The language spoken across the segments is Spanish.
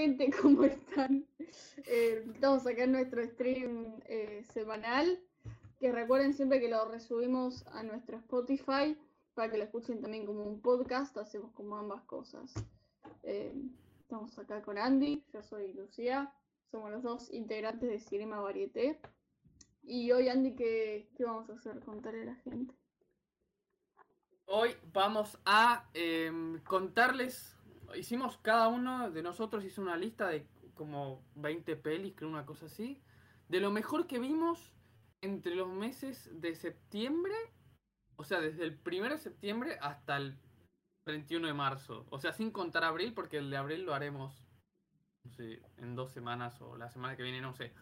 gente, ¿cómo están? Eh, estamos acá en nuestro stream eh, semanal, que recuerden siempre que lo resubimos a nuestro Spotify para que lo escuchen también como un podcast, hacemos como ambas cosas. Eh, estamos acá con Andy, yo soy Lucía, somos los dos integrantes de Cinema Varieté. Y hoy Andy, ¿qué, qué vamos a hacer? Contarle a la gente. Hoy vamos a em, contarles, hicimos cada uno de nosotros hizo una lista de como 20 pelis, creo una cosa así, de lo mejor que vimos entre los meses de septiembre, o sea, desde el 1 de septiembre hasta el 31 de marzo, o sea, sin contar abril, porque el de abril lo haremos, no sé, en dos semanas o la semana que viene, no sé.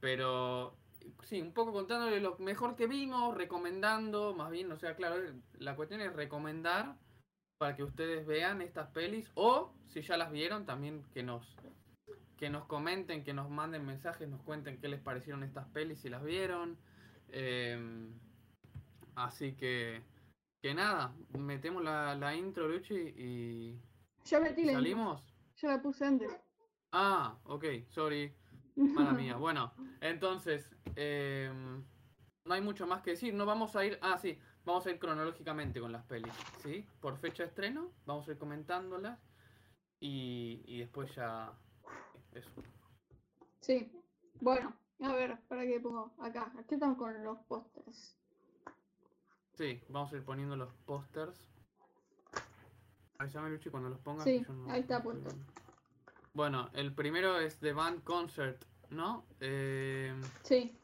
Pero sí, un poco contándole lo mejor que vimos, recomendando, más bien, o sea, claro, la cuestión es recomendar para que ustedes vean estas pelis o si ya las vieron también que nos que nos comenten, que nos manden mensajes, nos cuenten qué les parecieron estas pelis si las vieron. Em, así que que nada, metemos la, la intro, Luchi, y Ya metí la intro. salimos. Yo la puse antes. Ah, ok, sorry. Mala mía. Bueno, entonces, em, no hay mucho más que decir. No vamos a ir. Ah, sí, vamos a ir cronológicamente con las pelis, ¿sí? Por fecha de estreno, vamos a ir comentándolas. Y, y después ya. Eso. Sí. Bueno, a ver, para que pongo acá. Aquí estamos con los pósters. Sí, vamos a ir poniendo los pósters. Avísame, Luchi, cuando los pongas. Sí, que yo no- ahí está puesto. Bueno, el primero es The Band Concert, ¿no? Em, Sí.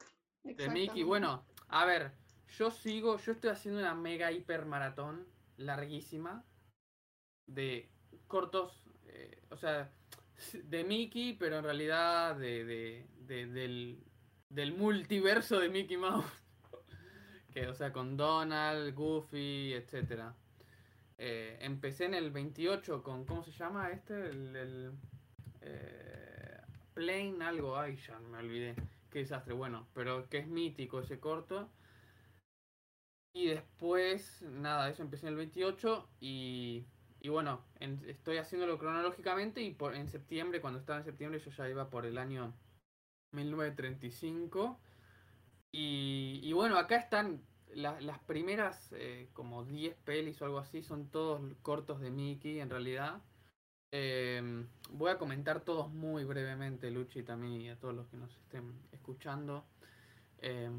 De Mickey, bueno, a ver, yo sigo, yo estoy haciendo una mega hiper maratón larguísima de cortos, eh, o sea, de Mickey, pero en realidad de, de- de- del, del multiverso de Mickey Mouse. que, o sea, con Donald, Goofy, etcétera. Eh, empecé en el 28 con, ¿cómo se llama este? El, el, eh, Plain algo, ay, ya me olvidé. Qué desastre, bueno, pero que es mítico ese corto. Y después, nada, eso empecé en el 28 y, y bueno, en- estoy haciéndolo cronológicamente y por, en septiembre, cuando estaba en septiembre, yo ya iba por el año 1935. Y, y bueno, acá están la- las primeras eh, como 10 pelis o algo así, son todos cortos de Mickey en realidad. Eh, voy a comentar todos muy brevemente, Luchi, también y a todos los que nos estén escuchando. Eh,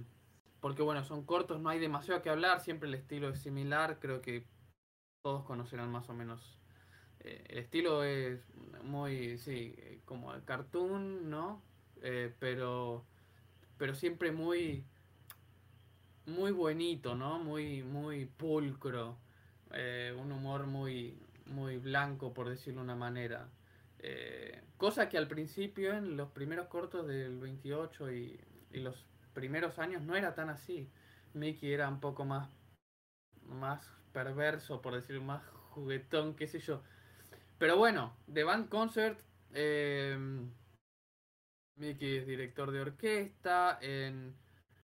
porque bueno, son cortos, no hay demasiado que hablar, siempre el estilo es similar, creo que todos conocerán más o menos. Eh, el estilo es muy, sí, eh, como el cartoon, ¿no? Eh, pero, pero siempre muy, muy buenito, ¿no? Muy, muy pulcro. Un humor muy, muy blanco, por decirlo de una manera. Cosa que al principio, en los primeros cortos del 28 y, y los primeros años, no era tan así. Mickey era un poco más, más perverso, por decir más juguetón, qué sé yo. Pero bueno, The Band Concert, eh, Mickey es director de orquesta, en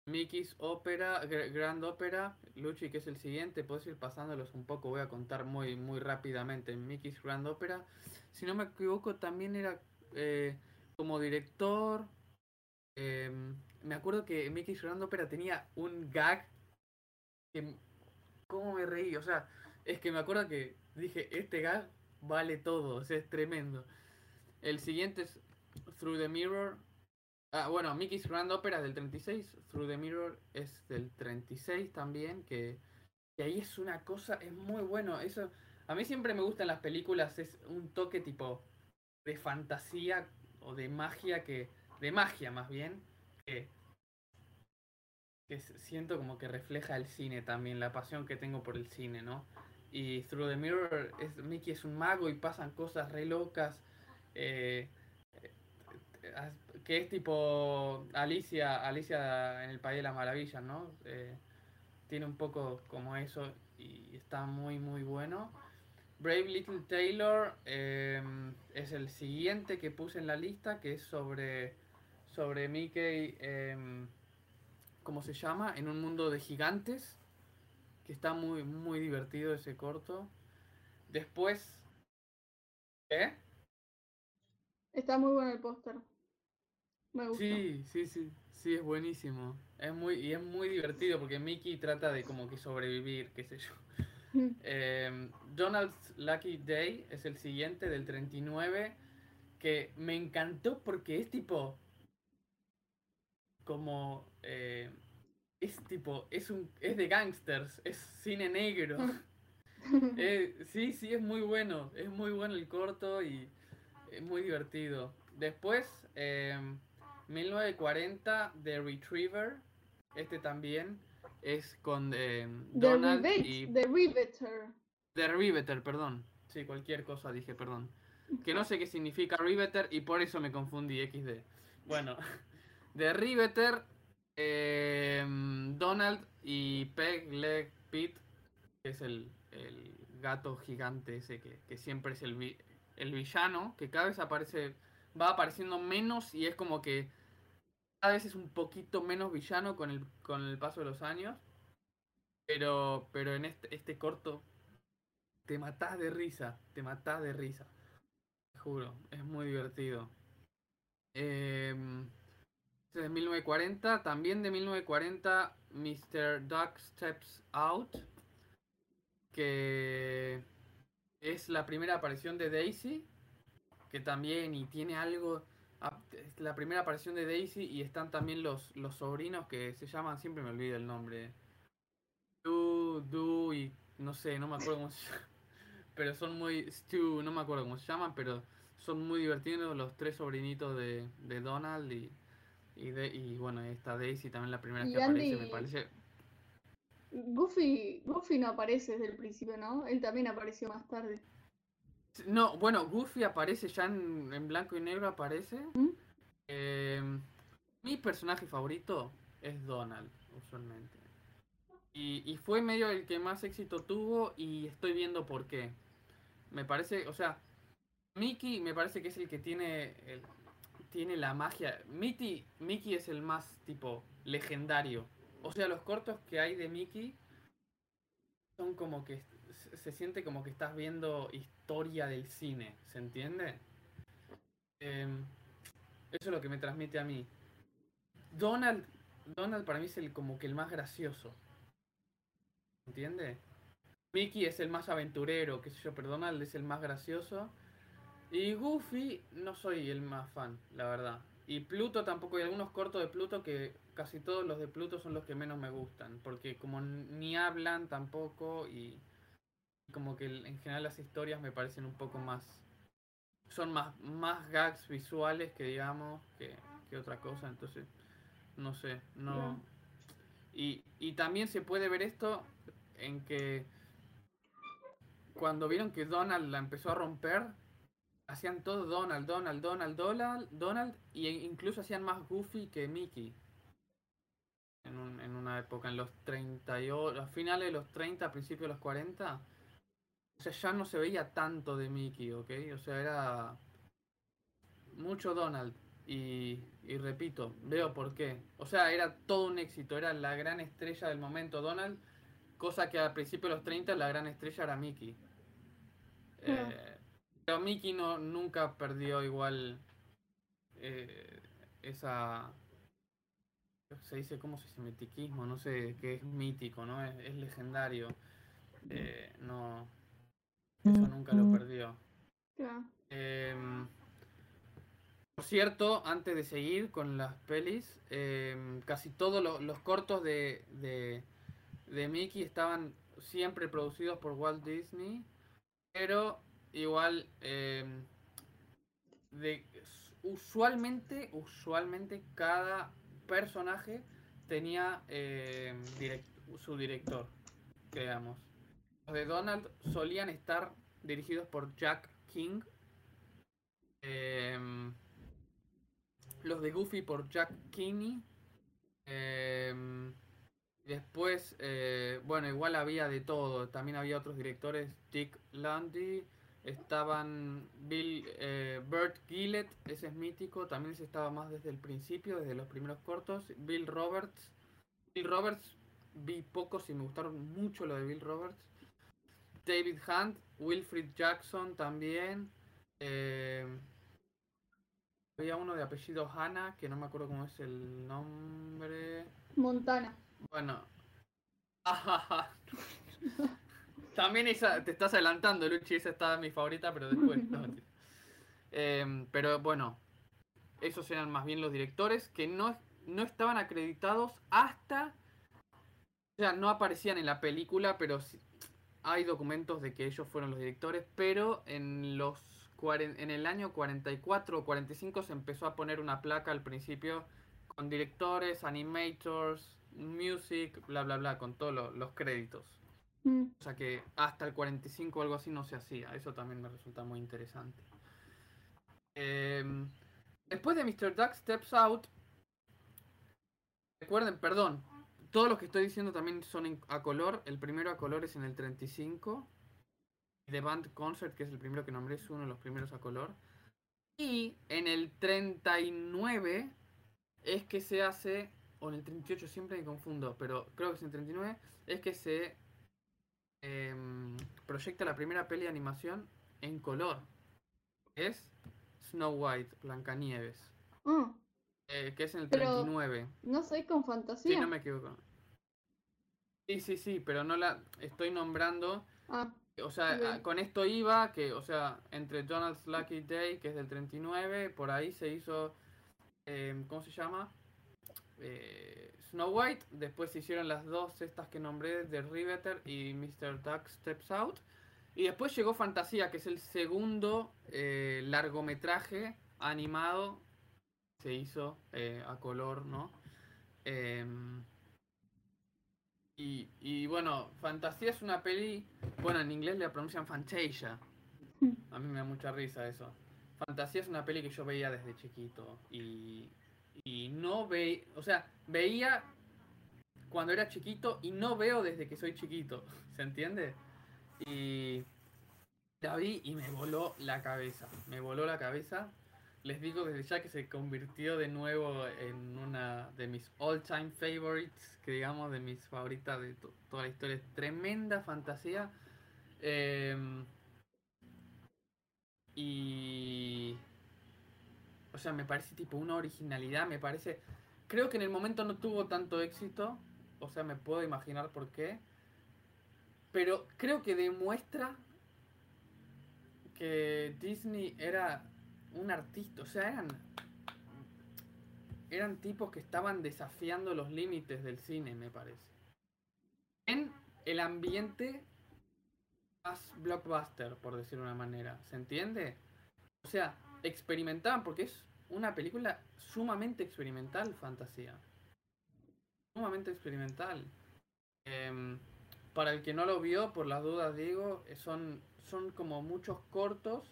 Mickey's Opera, Gr- Grand Opera, Luchi, que es el siguiente, puedes ir pasándolos un poco, voy a contar muy, muy rápidamente. En Mickey's Grand Opera, si no me equivoco, también era eh, como director. eh, me acuerdo que Mickey's Grand Opera tenía un gag que. ¿Cómo me reí? O sea, es que me acuerdo que dije, este gag vale todo, es tremendo. El siguiente es Through the Mirror. Ah, bueno, Mickey's Grand Opera del 36, Through the Mirror es del 36 también, que, que ahí es una cosa, es muy bueno. Eso, a mí siempre me gustan las películas, es un toque tipo de fantasía o de magia que, de magia más bien, que, siento como que refleja el cine también, la pasión que tengo por el cine, ¿no? Y Through the Mirror, es, Mickey es un mago y pasan cosas re locas. eh, eh, que es tipo Alicia, Alicia en el País de las Maravillas, ¿no? Eh, tiene un poco como eso y está muy muy bueno. Brave Little Taylor es el siguiente que puse en la lista, que es sobre, sobre Mickey, eh, ¿cómo se llama? En un mundo de gigantes, que está muy muy divertido ese corto. Después, ¿eh? Está muy bueno el póster. Me gusta. Sí, sí, sí, sí, es buenísimo. Es muy, y es muy divertido porque Mickey trata de como que sobrevivir, qué sé yo. Eh, Donald's Lucky Day es el siguiente del 39 que me encantó porque es tipo como eh, es tipo es un es de gangsters es cine negro Eh, sí sí es muy bueno es muy bueno el corto y es muy divertido después eh, 1940 The Retriever este también es con eh, The, Donald Rivet- y The Riveter. The Riveter, perdón. Sí, cualquier cosa dije, perdón. Que no sé qué significa Riveter y por eso me confundí, XD. Bueno, The Riveter, eh, Donald y Peg Leg Pete, que es el, el gato gigante ese que, que siempre es el, el villano, que cada vez aparece, va apareciendo menos y es como que cada vez es un poquito menos villano con el, con el paso de los años. Pero, pero en este, este corto te matás de risa, te matás de risa. Te juro, es muy divertido. Em, este es de 1940, también de 1940, Mr. Duck Steps Out, que es la primera aparición de Daisy, que también y tiene algo, es la primera aparición de Daisy y están también los, los sobrinos que se llaman, siempre me olvido el nombre, Du, Du y no sé, no me acuerdo cómo se llama. Pero son muy. Stu, no me acuerdo cómo se llaman, pero son muy divertidos los tres sobrinitos de, de Donald y, y, de, y bueno, esta Daisy también la primera Y que aparece, me parece. Goofy, Goofy no aparece desde el principio, ¿no? Él también apareció más tarde. No, bueno, Goofy aparece ya en, en blanco y negro, aparece. ¿Mm? Eh, mi personaje favorito es Donald, usualmente. Y, y fue medio el que más éxito tuvo y estoy viendo por qué. Me parece, o sea, Mickey me parece que es el que tiene el- tiene la magia. Mickey, Mickey es el más tipo legendario. O sea, los cortos que hay de Mickey son como que se- siente como que estás viendo historia del cine, ¿se entiende? Em, eso es lo que me transmite a mí. Donald, Donald para mí es el como que el más gracioso. ¿Entiende? Mickey es el más aventurero, qué sé yo, pero Donald es el más gracioso. Y Goofy no soy el más fan, la verdad. Y Pluto tampoco, hay algunos cortos de Pluto que casi todos los de Pluto son los que menos me gustan, porque como ni hablan tampoco y como que en general las historias me parecen un poco más son más más gags visuales que digamos que, que otra cosa, entonces no sé, no y, y también se puede ver esto en que cuando vieron que Donald la empezó a romper, hacían todo Donald, Donald, Donald, Donald, Donald, y incluso hacían más Goofy que Mickey. En, un- en una época, en los 38, a finales de los 30, principios de los 40. O sea, ya no se veía tanto de Mickey, ¿ok? O sea, era mucho Donald. Y, y repito, veo por qué. O sea, era todo un éxito, era la gran estrella del momento Donald, cosa que al principio de los 30 la gran estrella era Mickey. Claro. Eh, pero Mickey no, nunca perdió igual eh, esa... Se dice, ¿cómo se dice? Mitiquismo, no sé, que es mítico, ¿no? Es, es legendario. Eh, no... Eso nunca lo perdió. Claro. Em, por cierto, antes de seguir con las pelis, em, casi todos lo- los cortos de, de, de Mickey estaban siempre producidos por Walt Disney, pero igual em, usualmente, usualmente cada personaje tenía em, su director, digamos. Los de Donald solían estar dirigidos por Jack King. Em, los de Goofy por Jack Kinney. Después, eh, bueno, igual había de todo. También había otros directores. Dick Landy. Estaban Bill, eh, Bert Gillett, ese es mítico. También ese estaba más desde el principio, desde los primeros cortos. Bill Roberts. Bill Roberts vi pocos y me gustaron mucho lo de Bill Roberts. David Hunt, Wilfrid Jackson también. eh, había uno de apellido Hanna, que no me acuerdo cómo es el nombre. Montana. Bueno. También esa, te estás adelantando, Luchi, esa estaba mi favorita, pero después. Em, pero bueno, esos eran más bien los directores que no, no estaban acreditados hasta. O sea, no aparecían en la película, pero hay documentos de que ellos fueron los directores, pero en los en el año 44 o 45 se empezó a poner una placa al principio con directores, animators, music, bla bla bla, con todos los créditos. Mm. O sea que hasta el 45 o algo así no se hacía. Eso también me resulta muy interesante. Em, después de Mr. Duck Steps Out. Recuerden, perdón. Todos los que estoy diciendo también son a color. El primero a color es en el 35. The Band Concert, que es el primero que nombré, es uno de los primeros a color. Y en el 39 es que se hace, o en el 38 siempre me confundo, pero creo que es en el 39, es que se em, proyecta la primera peli de animación en color. Es Snow White, Blancanieves. Mm. Eh, que es en el 39. No sé, con fantasía. Sí, no me equivoco. Sí, sí, sí, pero no la estoy nombrando. Ah, o sea, ah, con esto iba que, o sea, entre Donald's Lucky Day, que es del 39, por ahí se hizo, em, ¿cómo se llama? Eh, Snow White. Después se hicieron las dos estas que nombré de Riveter y Mr. Duck Steps Out. Y después llegó Fantasía, que es el segundo eh, largometraje animado. Se hizo eh, a color, ¿no? Em, y, y, bueno, Fantasía es una peli. Bueno, en inglés le pronuncian Fantasia. A mí me da mucha risa eso. Fantasía es una peli que yo veía desde chiquito. Y, y no veía. O sea, veía cuando era chiquito y no veo desde que soy chiquito. ¿Se entiende? Y la vi y me voló la cabeza. Me voló la cabeza. Les digo desde ya que se convirtió de nuevo en una de mis all time favorites, que digamos de mis favoritas de toda la historia. Tremenda fantasía. Em, y. O sea, me parece tipo una originalidad, me parece. Creo que en el momento no tuvo tanto éxito. O sea, me puedo imaginar por qué. Pero creo que demuestra que Disney era un artista, o sea, eran eran tipos que estaban desafiando los límites del cine, me parece. En el ambiente más blockbuster, por decir una manera, ¿se entiende? O sea, experimentaban porque es una película sumamente experimental, fantasía. Sumamente experimental. Em, para el que no lo vio, por las dudas digo, son son como muchos cortos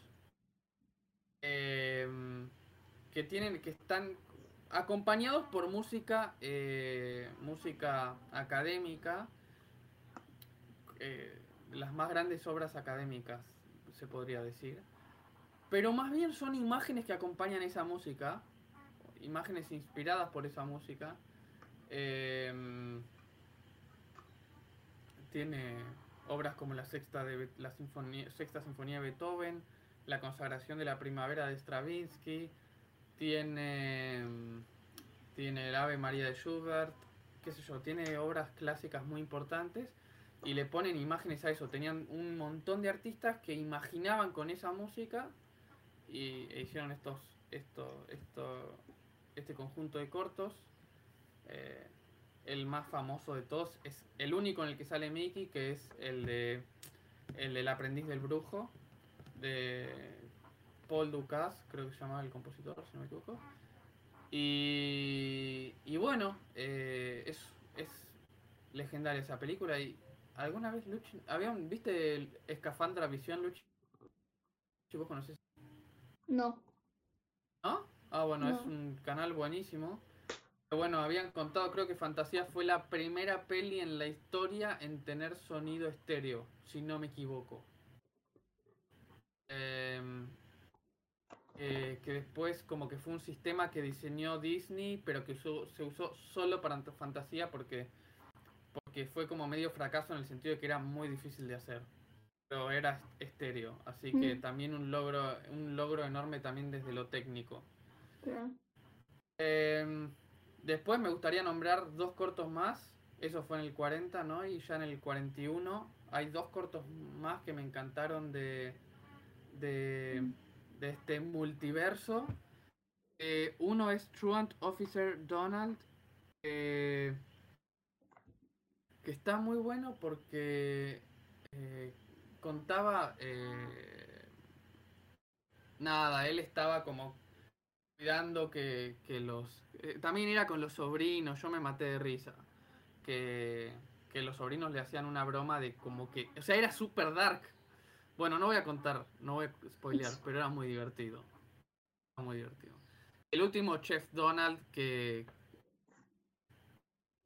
em, que tienen que están acompañados por música eh, música académica eh, las más grandes obras académicas se podría decir pero más bien son imágenes que acompañan esa música imágenes inspiradas por esa música em, tiene obras como la sexta, de, la sinfonía, sexta sinfonía de Beethoven, la consagración de la primavera de Stravinsky, tiene, tiene el Ave María de Schubert, qué sé yo, tiene obras clásicas muy importantes y le ponen imágenes a eso. Tenían un montón de artistas que imaginaban con esa música y hicieron estos, esto, esto, este conjunto de cortos. Eh, el más famoso de todos es el único en el que sale Mickey, que es el de el del aprendiz del brujo de Paul Dukas, creo que se llamaba el compositor, si no me equivoco. Y, y bueno, eh, es, es legendaria esa película y alguna vez Luchi, ¿habían, viste el Escafandra Visión Luchi? ¿Vos conocés? No. ¿No? Ah, bueno, es un canal buenísimo bueno, habían contado, creo que Fantasía fue la primera peli en la historia en tener sonido estéreo, si no me equivoco. Em, eh, que después como que fue un sistema que diseñó Disney, pero que se usó solo para Fantasía porque, porque fue como medio fracaso en el sentido de que era muy difícil de hacer. Pero era estéreo, así que mm. también un logro, un logro enorme también desde lo técnico. Em, después me gustaría nombrar dos cortos más. Eso fue en el 40, ¿no? Y ya en el 41 hay dos cortos más que me encantaron de, de, de este multiverso. Eh, uno es Truant Officer Donald, que está muy bueno porque eh, contaba... Eh, nada, él estaba como cuidando que, que los... también era con los sobrinos, yo me maté de risa. Que, que los sobrinos le hacían una broma de como que... O sea, era super dark. Bueno, no voy a contar, no voy a spoilear, pero era muy divertido. muy divertido. El último Chef Donald que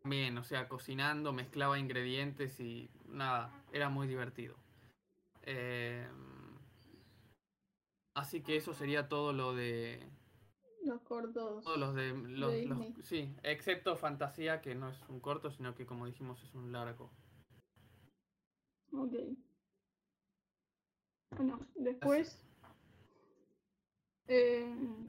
también, o sea, cocinando, mezclaba ingredientes y nada, era muy divertido. Eh, así que eso sería todo lo de los cortos. Todos los de los, sí, excepto Fantasía que no es un corto, sino que como dijimos es un largo. Ok. Bueno, después eh,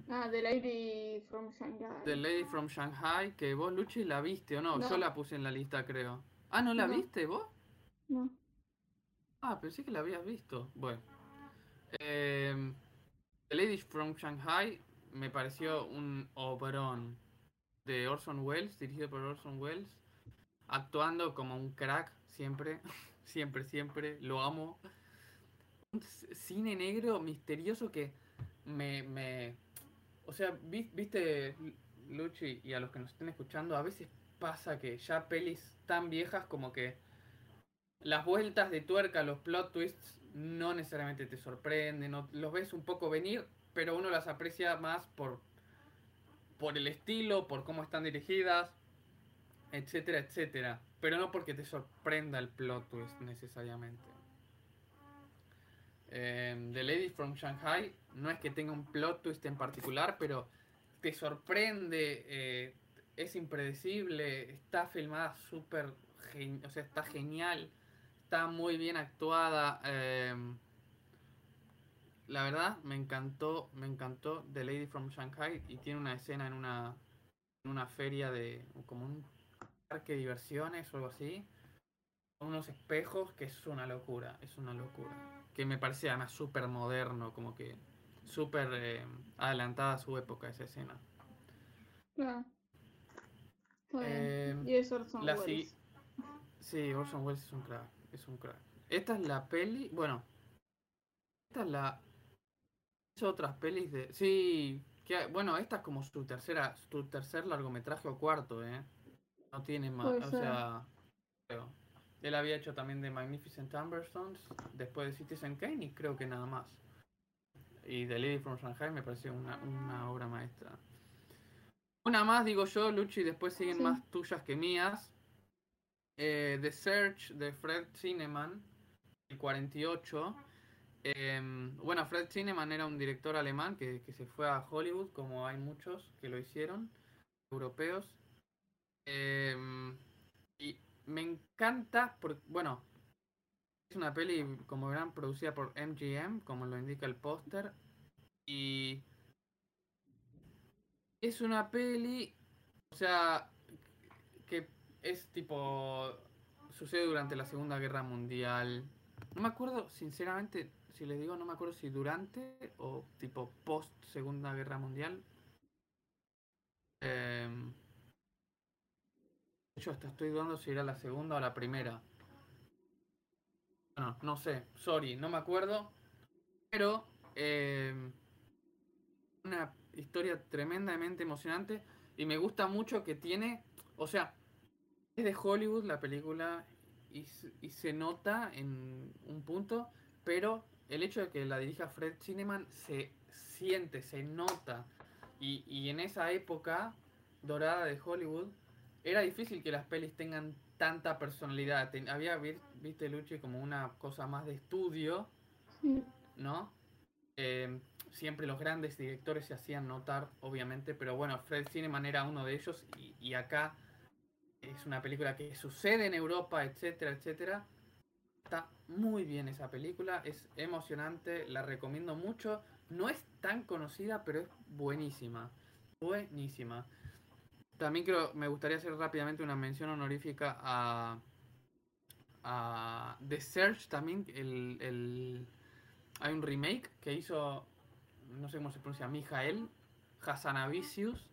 ah, The Lady from Shanghai. The Lady from Shanghai, que vos, Luchi, la viste o no? Yo la puse en la lista, creo. Ah, ¿no la viste vos? No. Ah, pensé que la habías visto. Bueno. Eh, The Lady from Shanghai me pareció un obrón de Orson Welles, dirigido por Orson Welles, actuando como un crack siempre, siempre, siempre, lo amo. Un cine negro misterioso que me, me, o sea, viste, Luchi, y a los que nos estén escuchando, a veces pasa que ya pelis tan viejas como que las vueltas de tuerca, los plot twists, no necesariamente te sorprenden, los ves un poco venir, pero uno las aprecia más por, por el estilo, por cómo están dirigidas, etcétera, etcétera. Pero no porque te sorprenda el plot twist necesariamente. Eh, The Lady from Shanghai no es que tenga un plot twist en particular, pero te sorprende, eh, es impredecible, está filmada súper, o sea, está genial, está muy bien actuada. Em, la verdad, me encantó, me encantó The Lady from Shanghai y tiene una escena en una, en una feria de, como un parque de diversiones o algo así, con unos espejos que es una locura, es una locura. Que me parece además súper moderno, como que súper eh, adelantada a su época esa escena. Claro. Eh, y es Orson Welles. Sí, Orson Welles es un crack, es un crack. Esta es la peli, bueno, esta es la hizo otras pelis de sí, que bueno, esta es como su tercera su tercer largometraje o cuarto, ¿eh? No tiene más, o sea, él había hecho también de Magnificent Amberstones, después de Citizen Kane y creo que nada más. Y The Lady from Shanghai me pareció una, obra maestra. Una más, digo yo, Luchi, después siguen más tuyas que mías. Eh, The Search de Fred Cineman, el 48. Em, bueno, Fred Cineman era un director alemán que, se fue a Hollywood, como hay muchos que lo hicieron, europeos. Em, y me encanta, porque, bueno, es una peli, como verán, producida por MGM, como lo indica el póster. Y es una peli, o sea, que es tipo, sucede durante la Segunda Guerra Mundial. No me acuerdo, sinceramente, si les digo, no me acuerdo si durante o tipo post Segunda Guerra Mundial. Eh, de hecho, hasta estoy dudando si era la segunda o la primera. Bueno, no sé, sorry, no me acuerdo. Pero eh, una historia tremendamente emocionante y me gusta mucho que tiene, o sea, es de Hollywood la película y, y se nota en un punto, pero el hecho de que la dirija Fred Cineman se siente, se nota. Y, y en esa época dorada de Hollywood, era difícil que las pelis tengan tanta personalidad. había, viste, Luchi, como una cosa más de estudio, ¿no? Em, siempre los grandes directores se hacían notar, obviamente, pero bueno, Fred Cineman era uno de ellos y, y acá es una película que sucede en Europa, etcétera, etcétera. Está muy bien esa película, es emocionante, la recomiendo mucho. No es tan conocida, pero es buenísima. buenísima. También creo, me gustaría hacer rápidamente una mención honorífica a, a The Search también, el, el, hay un remake que hizo, no sé cómo se pronuncia, Mijael Hassanavicius,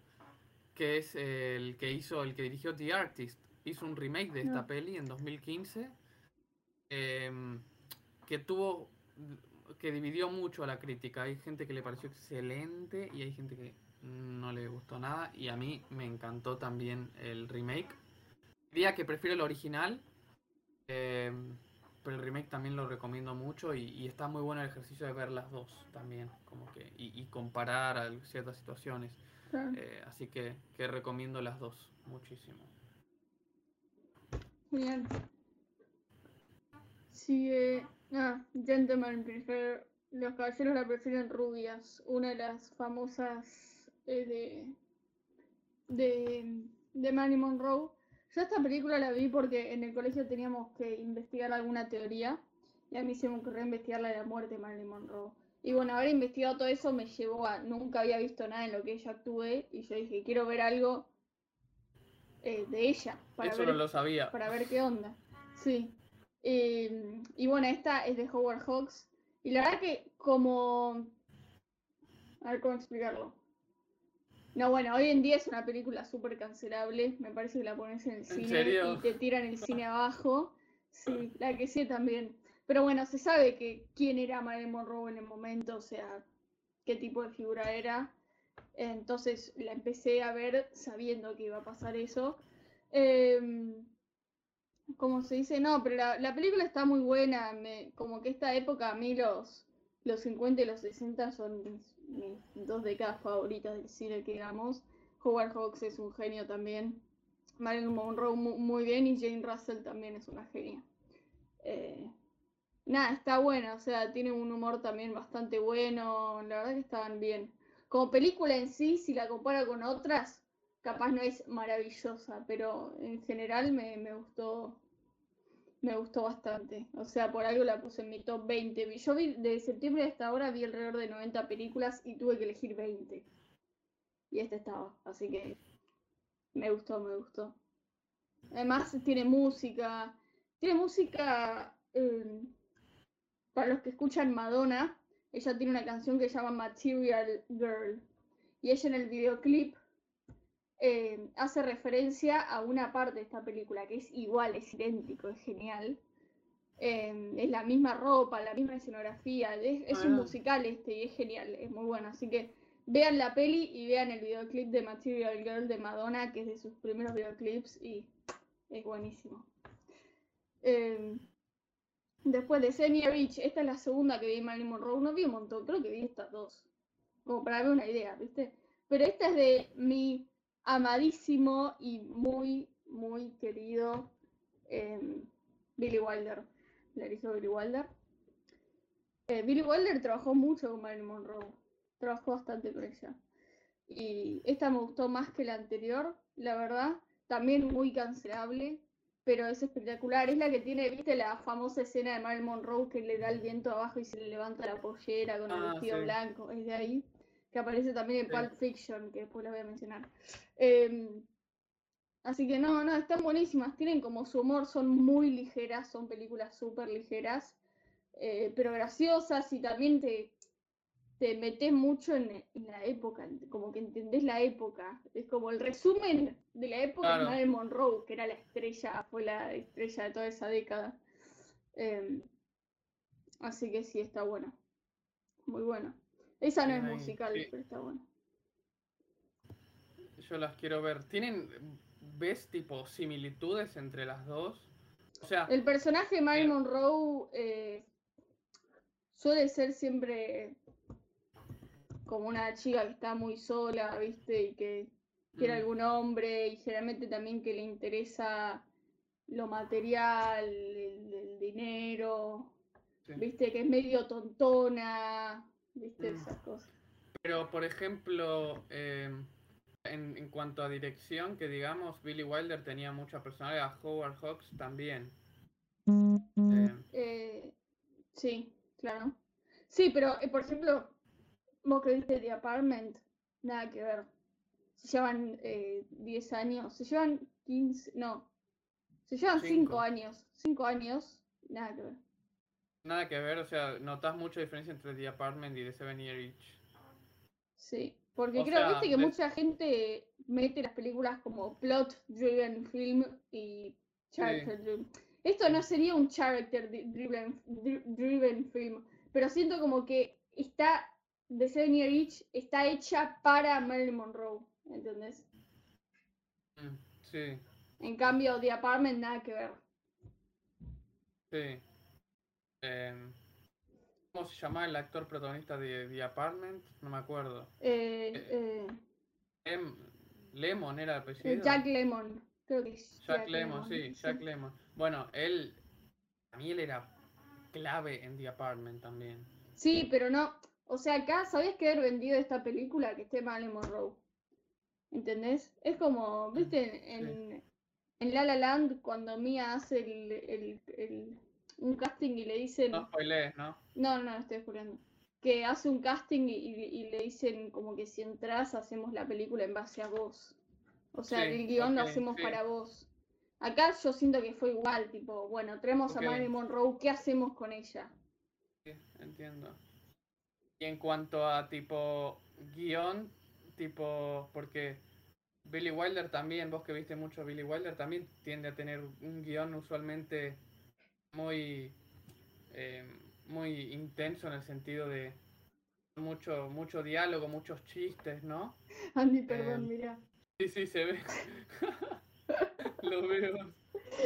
que es el que hizo, el que dirigió The Artist. Hizo un remake de esta peli en 2015, em, que tuvo, que dividió mucho a la crítica. Hay gente que le pareció excelente y hay gente que no le gustó nada. Y a mí me encantó también el remake. Diría que prefiero el original, em, pero el remake también lo recomiendo mucho y, está muy bueno el ejercicio de ver las dos también, como que y, comparar ciertas situaciones. Eh, así que, que, recomiendo las dos muchísimo. Bien. Sigue. Ah, Gentleman Prefer. Los caballeros la prefieren rubias. Una de las famosas eh, de. de. de Manny Monroe. Yo esta película la vi porque en el colegio teníamos que investigar alguna teoría. Y a mí se me ocurrió investigar la de la muerte de Marilyn Monroe. Y bueno, haber investigado todo eso me llevó a. Nunca había visto nada en lo que ella actué. Y yo dije, quiero ver algo eh, de ella. Para eso ver, no lo sabía. Para ver qué onda. Sí. y bueno, esta es de Howard Hawks. Y la verdad que como... A ver cómo explicarlo. No, bueno, hoy en día es una película súper cancelable. Me parece que la pones en el cine y te tiran el cine abajo. Sí, la que sí también. Pero bueno, se sabe que quién era Marilyn Monroe en el momento, o sea, qué tipo de figura era. Entonces la empecé a ver sabiendo que iba a pasar eso. Em, como se dice, no, pero la, película está muy buena. como que esta época, a mí los, los 50 y los 60 son mis, dos décadas favoritas del cine, que digamos. Howard Hawks es un genio también. Marilyn Monroe muy, bien y Jane Russell también es una genia. Eh, nada, está buena, o sea, tiene un humor también bastante bueno. La verdad que estaban bien como película en sí, si la compara con otras, capaz no es maravillosa, pero en general me, gustó me gustó bastante. O sea, por algo la puse en mi top 20. Yo vi de septiembre hasta ahora vi alrededor de 90 películas y tuve que elegir 20. Y esta estaba, así que me gustó, me gustó. Además tiene música, tiene música eh, para los que escuchan Madonna, ella tiene una canción que se llama Material Girl. Y ella en el videoclip eh, hace referencia a una parte de esta película que es igual, es idéntico, es genial. Eh, es la misma ropa, la misma escenografía, es, un musical este y es genial, es muy bueno. Así que vean la peli y vean el videoclip de Material Girl de Madonna, que es de sus primeros videoclips y es buenísimo. Eh, Después de Senior Rich, esta es la segunda que vi Marilyn Monroe. No vi un montón, creo que vi estas dos. Como para darme una idea, ¿viste? Pero esta es de mi amadísimo y muy, muy querido em, Billy Wilder. La hizo Billy Wilder. Eh, Billy Wilder trabajó mucho con Marilyn Monroe. Trabajó bastante con ella. Y esta me gustó más que la anterior, la verdad. También muy cancelable pero es espectacular. Es la que tiene, viste, la famosa escena de Marilyn Monroe que le da el viento abajo y se le levanta la pollera con el ah, vestido blanco. Es de ahí. Que aparece también en Pulp Fiction, que después la voy a mencionar. Em, así que no, no, están buenísimas. Tienen como su humor, son muy ligeras, son películas súper ligeras, eh, pero graciosas y también te, te metes mucho en, la época, como que entendés la época. Es como el resumen de la época de Monroe, que era la estrella, fue la estrella de toda esa década. Em, así que sí, está buena. Muy buena. Esa no es musical, pero está buena. Yo las quiero ver. ¿Tienen, ves, tipo, similitudes entre las dos? O sea... El personaje de Marilyn Monroe eh, suele ser siempre como una chica que está muy sola, ¿viste? Y que quiere mm. algún hombre y generalmente también que le interesa lo material, el, dinero, ¿viste? Que es medio tontona, ¿viste? Mm. Esas cosas. Pero, por ejemplo, em, en, en, cuanto a dirección, que digamos, Billy Wilder tenía mucha personalidad, Howard Hawks también. Em. Eh, sí, claro. Sí, pero, eh, por ejemplo, Vos que viste The Apartment, nada que ver. se llevan eh, 10 años, se llevan 15, no, se llevan Cinco. 5 años, 5 años, nada que ver. Nada que ver, o sea, notas mucha diferencia entre The Apartment y The Seven Year Itch. Sí, porque O creo, sea, viste que de- mucha gente mete las películas como plot driven film y character driven. Esto no sería un character driven, dri- driven film, pero siento como que está, The Seven Year Itch está hecha para Marilyn Monroe, ¿entendés? Mm, Sí, En cambio, The Apartment nada que ver. sí. Em, ¿Cómo se llama el actor protagonista de The Apartment? No me acuerdo. Eh, eh, Lem- Lemon era el eh, apellido. Jack Lemon, creo que es Jack Lemmon, sí, Jack Lemmon. Bueno, él, a mí él era clave en The Apartment también. Sí, pero no. O sea, acá, ¿sabías que haber vendido esta película que esté Marilyn Monroe? ¿Entendés? Es como, ¿viste? En, en La La Land, cuando Mia hace el, el- el- un casting y le dicen. No spoilees, ¿no? No, no, estoy jurando. Que hace un casting y, le dicen como que si entras hacemos la película en base a vos. O sea, Sí, el guion lo hacemos sí. para vos. Acá yo siento que fue igual, tipo, bueno, traemos a Marilyn Monroe, ¿qué hacemos con ella? Sí, entiendo. Y en cuanto a tipo guion, tipo, porque Billy Wilder también, vos que viste mucho a Billy Wilder, también tiende a tener un guion usualmente muy, eh, muy intenso en el sentido de mucho, mucho diálogo, muchos chistes, ¿no? Andy, perdón, Em, mira. Sí, sí, se ve. Lo veo.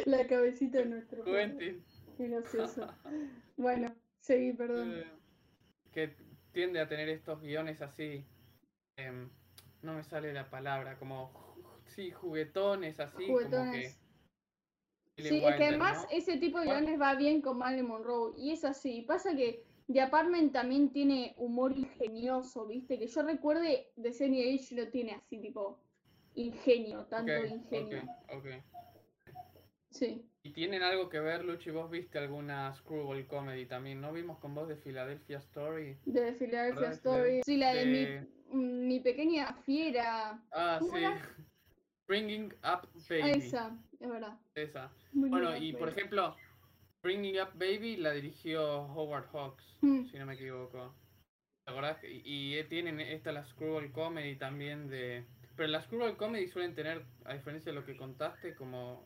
La cabecita de nuestro. Quentin. Qué gracioso. Bueno, seguí, perdón. eh, que tiende a tener estos guiones así. em, no me sale la palabra, como. Sí, juguetones así. Como que Juguetones. Billy Sí, es que además ¿no? ese tipo de Bueno. guiones va bien con Marilyn Monroe. Y es así. Pasa que The Apartment también tiene humor ingenioso, ¿viste? Que yo recuerde, The Senior Age lo tiene así, tipo, ingenio, tanto ingenio. Sí. Y tienen algo que ver, Luchi, vos viste alguna Screwball Comedy también, ¿no? Vimos con vos de Philadelphia Story. De Philadelphia ¿Verdad? Story. Sí, la de, De- mi, mi pequeña fiera. Ah, ¿Cómo sí. era? Bringing Up Baby. esa, es verdad. Esa. Muy Bueno, y por ejemplo, Bringing Up Baby la dirigió Howard Hawks, Mm. si no me equivoco. ¿Te acordás? que- Y, y tienen esta la Screwball Comedy también de... Pero las Screwball Comedy suelen tener, a diferencia de lo que contaste, como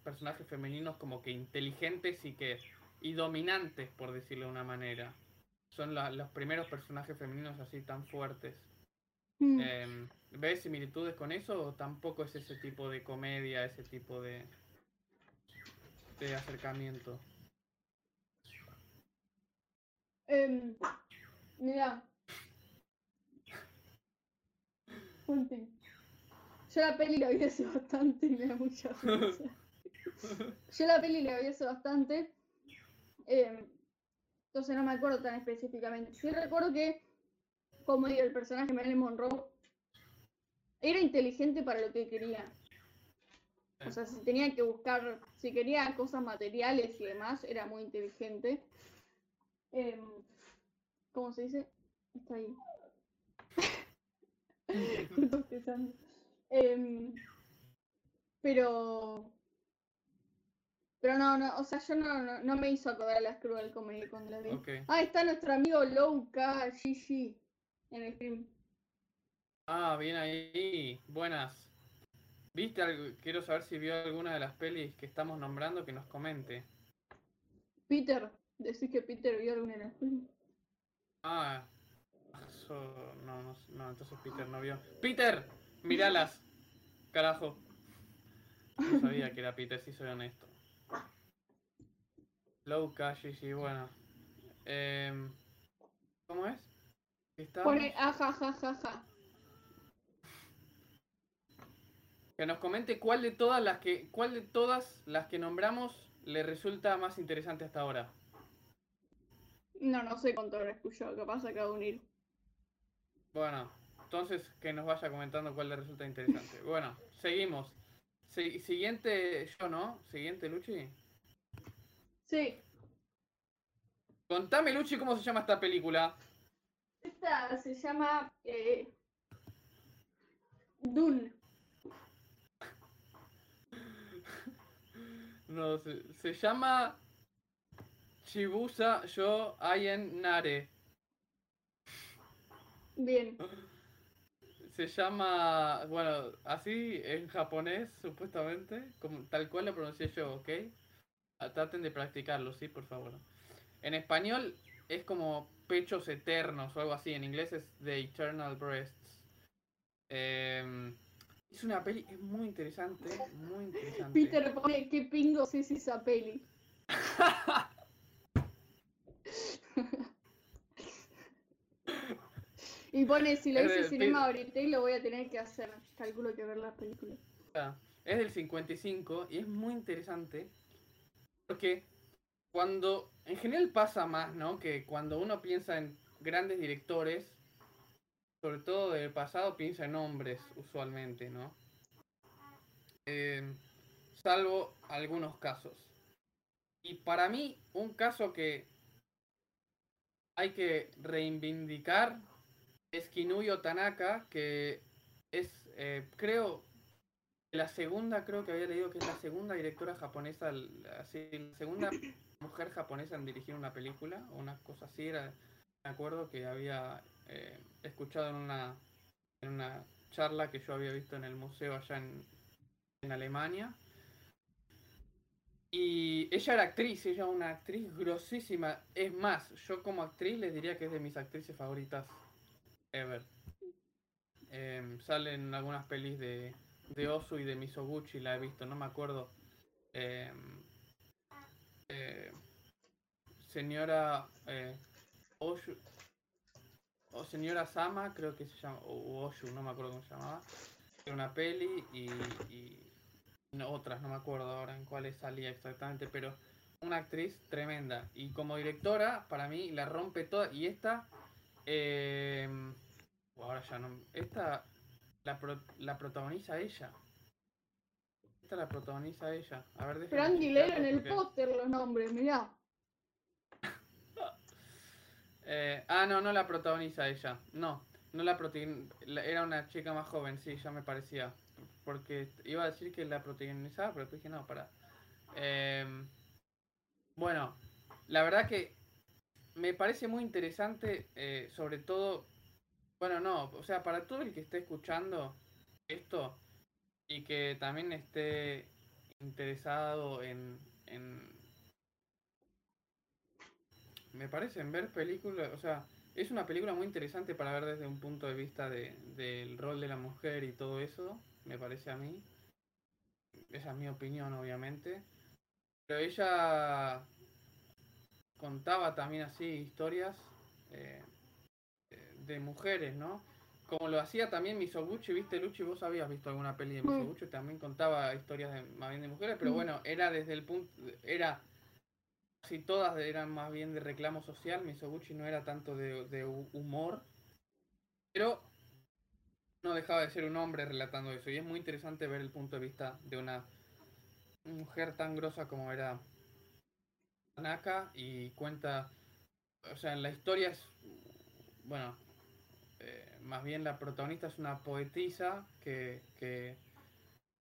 personajes femeninos como que inteligentes y que y dominantes, por decirlo de una manera. Son la- los primeros personajes femeninos así tan fuertes. Mm. Em, ¿Ves similitudes con eso o tampoco es ese tipo de comedia, ese tipo de, de acercamiento? Em, mira. Yo la peli la vi hace bastante y me da mucha risa. Yo la peli la vi hace bastante. em, entonces no me acuerdo tan específicamente. Sí recuerdo que, como digo, el personaje Marilyn Monroe era inteligente para lo que quería. O sea, si tenía que buscar, si quería cosas materiales y demás, era muy inteligente. Em, ¿Cómo se dice? Está ahí. Em, pero. Pero no, no, o sea, yo no, no, no me hizo acordar a las Cruel Comedy cuando la vi. Ah, está nuestro amigo Louka GG en el stream. Ah, bien ahí. Buenas. ¿Viste algo? Quiero saber si vio alguna de las pelis que estamos nombrando que nos comente. Peter, decís que Peter vio alguna de las películas. Ah, eso, no, no, no, entonces Peter no vio. ¡Peter! ¡Míralas! Carajo. No sabía que era Peter, si soy honesto. Low cash, sí, bueno. Em, ¿Cómo es? Pone ajajajaja. Que nos comente cuál de todas las que, cuál de todas las que nombramos le resulta más interesante hasta ahora. No, no sé cuánto habrá escuchado, capaz acaba de unir. Bueno, entonces que nos vaya comentando cuál le resulta interesante. Bueno, seguimos. Si- siguiente, yo no. Siguiente, Luchi. Sí, Contame, Luchi, cómo se llama esta película. esta se llama eh, Dun. No, se, se llama Chibusa Yo Ayen Nare. Bien. Se llama, bueno, así en japonés, supuestamente, como, tal cual lo pronuncié yo, ¿ok? Ah, Traten de practicarlo, sí, por favor. En español es como pechos eternos o algo así. En inglés es The Eternal Breasts. Em, es una peli, es muy interesante, muy interesante. Peter pone qué pingo es esa peli. y pone si lo Es hice cinema ahorita y lo voy a tener que hacer. Calculo que ver las películas. Ah, Es del 55 y es muy interesante porque cuando en general pasa más, ¿no? Que cuando uno piensa en grandes directores, sobre todo del pasado, piensa en hombres usualmente, ¿no? Eh, salvo algunos casos. Y para mí, un caso que hay que reivindicar es Kinuyo Tanaka, que es, eh, creo, la segunda, creo que había leído que es la segunda directora japonesa, así, la segunda mujer japonesa en dirigir una película, o una cosa así, era, me acuerdo que había eh, escuchado en una, en una charla que yo había visto en el museo allá en, en Alemania. Y ella era actriz, ella una actriz grosísima. Es más, yo como actriz les diría que es de mis actrices favoritas ever. Em, salen algunas pelis de, de Osu y de Misoguchi, la he visto, no me acuerdo. Em, eh, señora eh, Oshu, o señora Sama, creo que se llama, o Oshu, no me acuerdo cómo se llamaba. Una peli y, y no, otras, no me acuerdo ahora en cuáles salía exactamente, pero una actriz tremenda. Y como directora, para mí la rompe toda. Y esta, eh, ahora ya no. Esta la, pro- la protagoniza ella. Esta la protagoniza ella. A ver, Andy leer en el póster los nombres, mirá. Eh, ah, no, no la protagoniza ella. No, no la protagoniza. Era una chica más joven, sí, ya me parecía. Porque iba a decir que la protagonizaba, pero dije no, para. Em, bueno, la verdad que me parece muy interesante, eh, sobre todo. Bueno, no, o sea, para todo el que esté escuchando esto y que también esté interesado en, me parece en ver películas, o sea, es una película muy interesante para ver desde un punto de vista de, del rol de la mujer y todo eso, me parece a mí. Esa es mi opinión, obviamente. Pero ella contaba también así historias eh, de mujeres, ¿no? Como lo hacía también Misoguchi, ¿viste, Luchi? Vos habías visto alguna peli de. Misoguchi, también contaba historias de, más bien de mujeres, pero bueno, era desde el punto, era casi todas eran más bien de reclamo social, Misoguchi no era tanto de, de hu- humor, pero no dejaba de ser un hombre relatando eso, y es muy interesante ver el punto de vista de una mujer tan grosa como era Tanaka, y cuenta, o sea, en la historia es, bueno, eh, más bien la protagonista es una poetisa que, que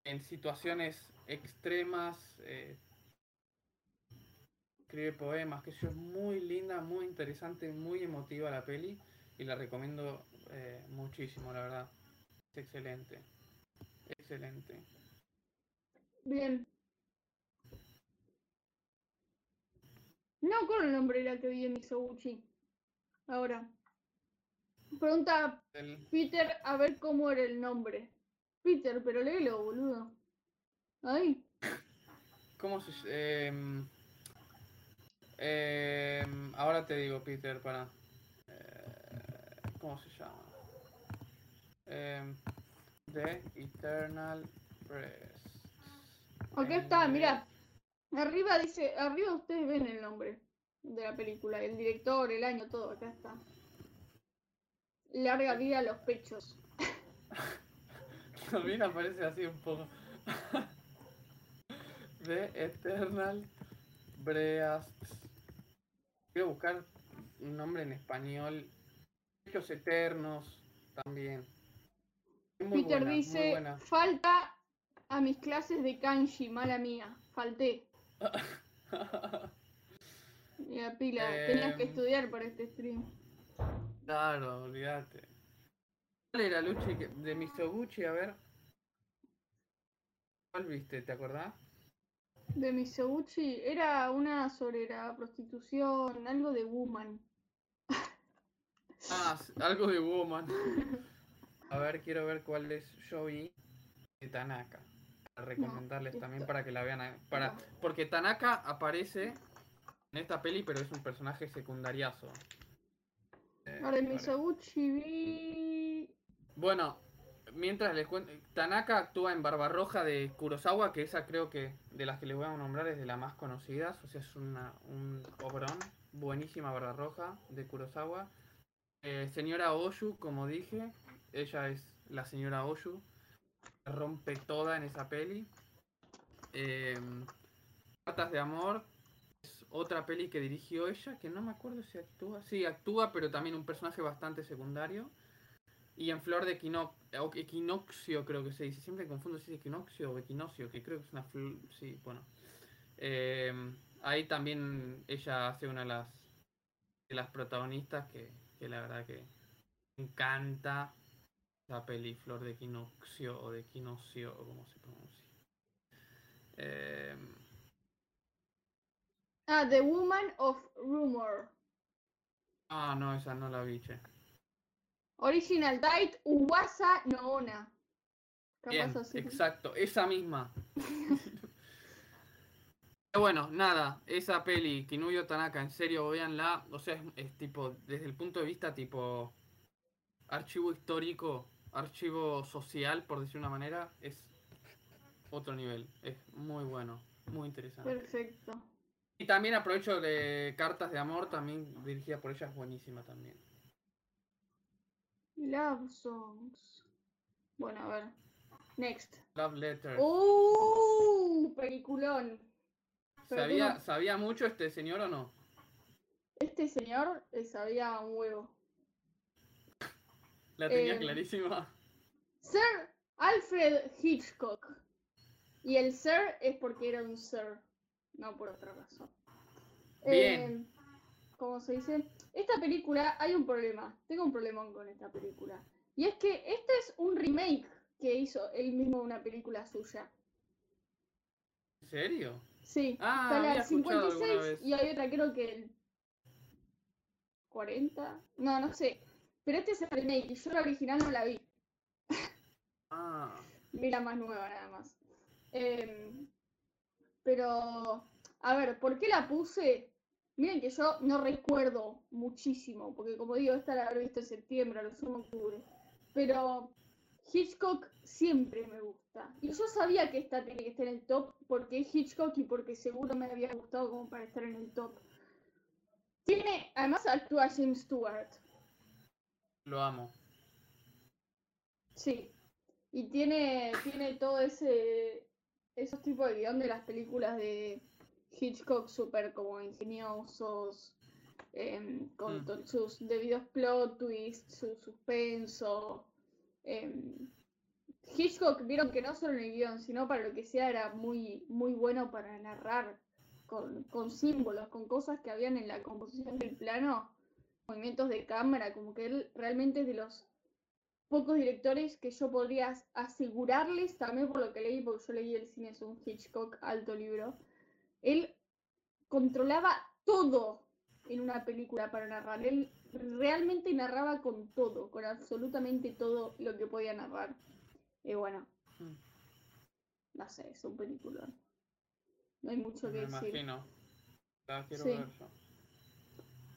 en situaciones extremas eh, escribe poemas, que eso es muy linda, muy interesante, muy emotiva la peli y la recomiendo eh, muchísimo, la verdad. Es excelente. Excelente. Bien. No con el nombre era que vi en Misoguchi. Ahora. Pregunta El- Peter a ver cómo era el nombre. Peter, pero léelo, boludo. Ahí. ¿Cómo se em, em, ahora te digo, Peter, para. eh, ¿Cómo se llama? Em, The Eternal. Acá En está, mira. Arriba dice, arriba ustedes ven el nombre de la película, el director, el año, todo, acá está. Larga vida a los pechos. También aparece así un poco. The Eternal Breasts. Quiero buscar un nombre en español. Hechos Eternos también. Muy Peter buena, dice, falta a mis clases de kanji, mala mía, falté. Mira, pila, tenías que Em. estudiar para este stream. Claro, olvídate. ¿Cuál era Luchi de Misoguchi? A ver. ¿Cuál viste? ¿Te acordás? De Misoguchi, era una sobre la prostitución, algo de woman. Ah, algo de Woman. A ver, quiero ver cuál es yo vi de Tanaka. Para recomendarles también para que la vean. Para, porque Tanaka aparece en esta peli, pero es un personaje secundariazo. Eh, vale. Misoguchi vi... Bueno, mientras les cuento, Tanaka actúa en Barbarroja de Kurosawa, que esa creo que de las que les voy a nombrar es de las más conocidas, o sea, es una, un obrón, buenísima Barbarroja de Kurosawa. Eh, señora Oshu, como dije, ella es la señora Oshu, rompe toda en esa peli. Eh, Cartas de Amor otra peli que dirigió ella, que no me acuerdo si actúa, sí, actúa, pero también un personaje bastante secundario. Y en Flor de Equino- Equinoccio, creo que se dice. Siempre confundo si es Equinoccio o Equinoccio, que creo que es una flor. Sí, bueno. Eh, ahí también ella hace una de las, de las protagonistas que, que la verdad que encanta la peli Flor de Equinoccio o de Equinoccio, o como se pronuncia. Eh, Ah, The Woman of Rumor. ah, no, esa no la vi, che. Original Date, Uwasa Noona. Bien, exacto, esa misma. Pero bueno, nada, esa peli, Kinuyo Tanaka, en serio, véanla. O sea, es, es tipo, desde el punto de vista tipo archivo histórico, archivo social, por decir una manera, es otro nivel. Es muy bueno, muy interesante. Perfecto. Y también aprovecho de Cartas de Amor, también dirigida por ella, es buenísima también. Love Songs. Bueno, a ver. Next. Love Letter. ¡Uh! Peliculón. ¿Sabía, ¿Sabía mucho este señor o no? Este señor sabía un huevo. La tenía Eh, clarísima. Sir Alfred Hitchcock. Y el Sir es porque era un Sir, no por otra razón. Bien. Eh, ¿Cómo se dice? Esta película, hay un problema. Tengo un problemón con esta película. Y es que este es un remake que hizo él mismo una película suya. ¿En serio? Sí, Ah, está la había escuchado alguna 56 vez. y hay otra creo que el 40. No, no sé. Pero este es el remake y yo la original no la vi. Ah, Vi la más nueva nada más. Em, pero, a ver, ¿por qué la puse? Miren que yo no recuerdo muchísimo, porque como digo, esta la habré visto en septiembre, a lo sumo octubre. Pero Hitchcock siempre me gusta. Y yo sabía que esta tiene que estar en el top porque es Hitchcock y porque seguro me había gustado como para estar en el top. Tiene, además actúa James Stewart. lo amo. Sí. Y tiene, tiene todo ese esos tipos de guion de las películas de Hitchcock súper como ingeniosos, em, con Mm. sus debidos plot twists, su suspenso. em. Hitchcock vieron que no solo en el guion, sino para lo que sea era muy, muy bueno para narrar con, con símbolos, con cosas que habían en la composición del plano, movimientos de cámara, como que él realmente es de los pocos directores que yo podría as- asegurarles, también por lo que leí, porque yo leí El cine es un Hitchcock, alto libro, él controlaba todo en una película para narrar. Él realmente narraba con todo, con absolutamente todo lo que podía narrar. Y bueno, Mm, no sé, es un película. No hay mucho Me que decir. imagino. La quiero Sí. ver yo.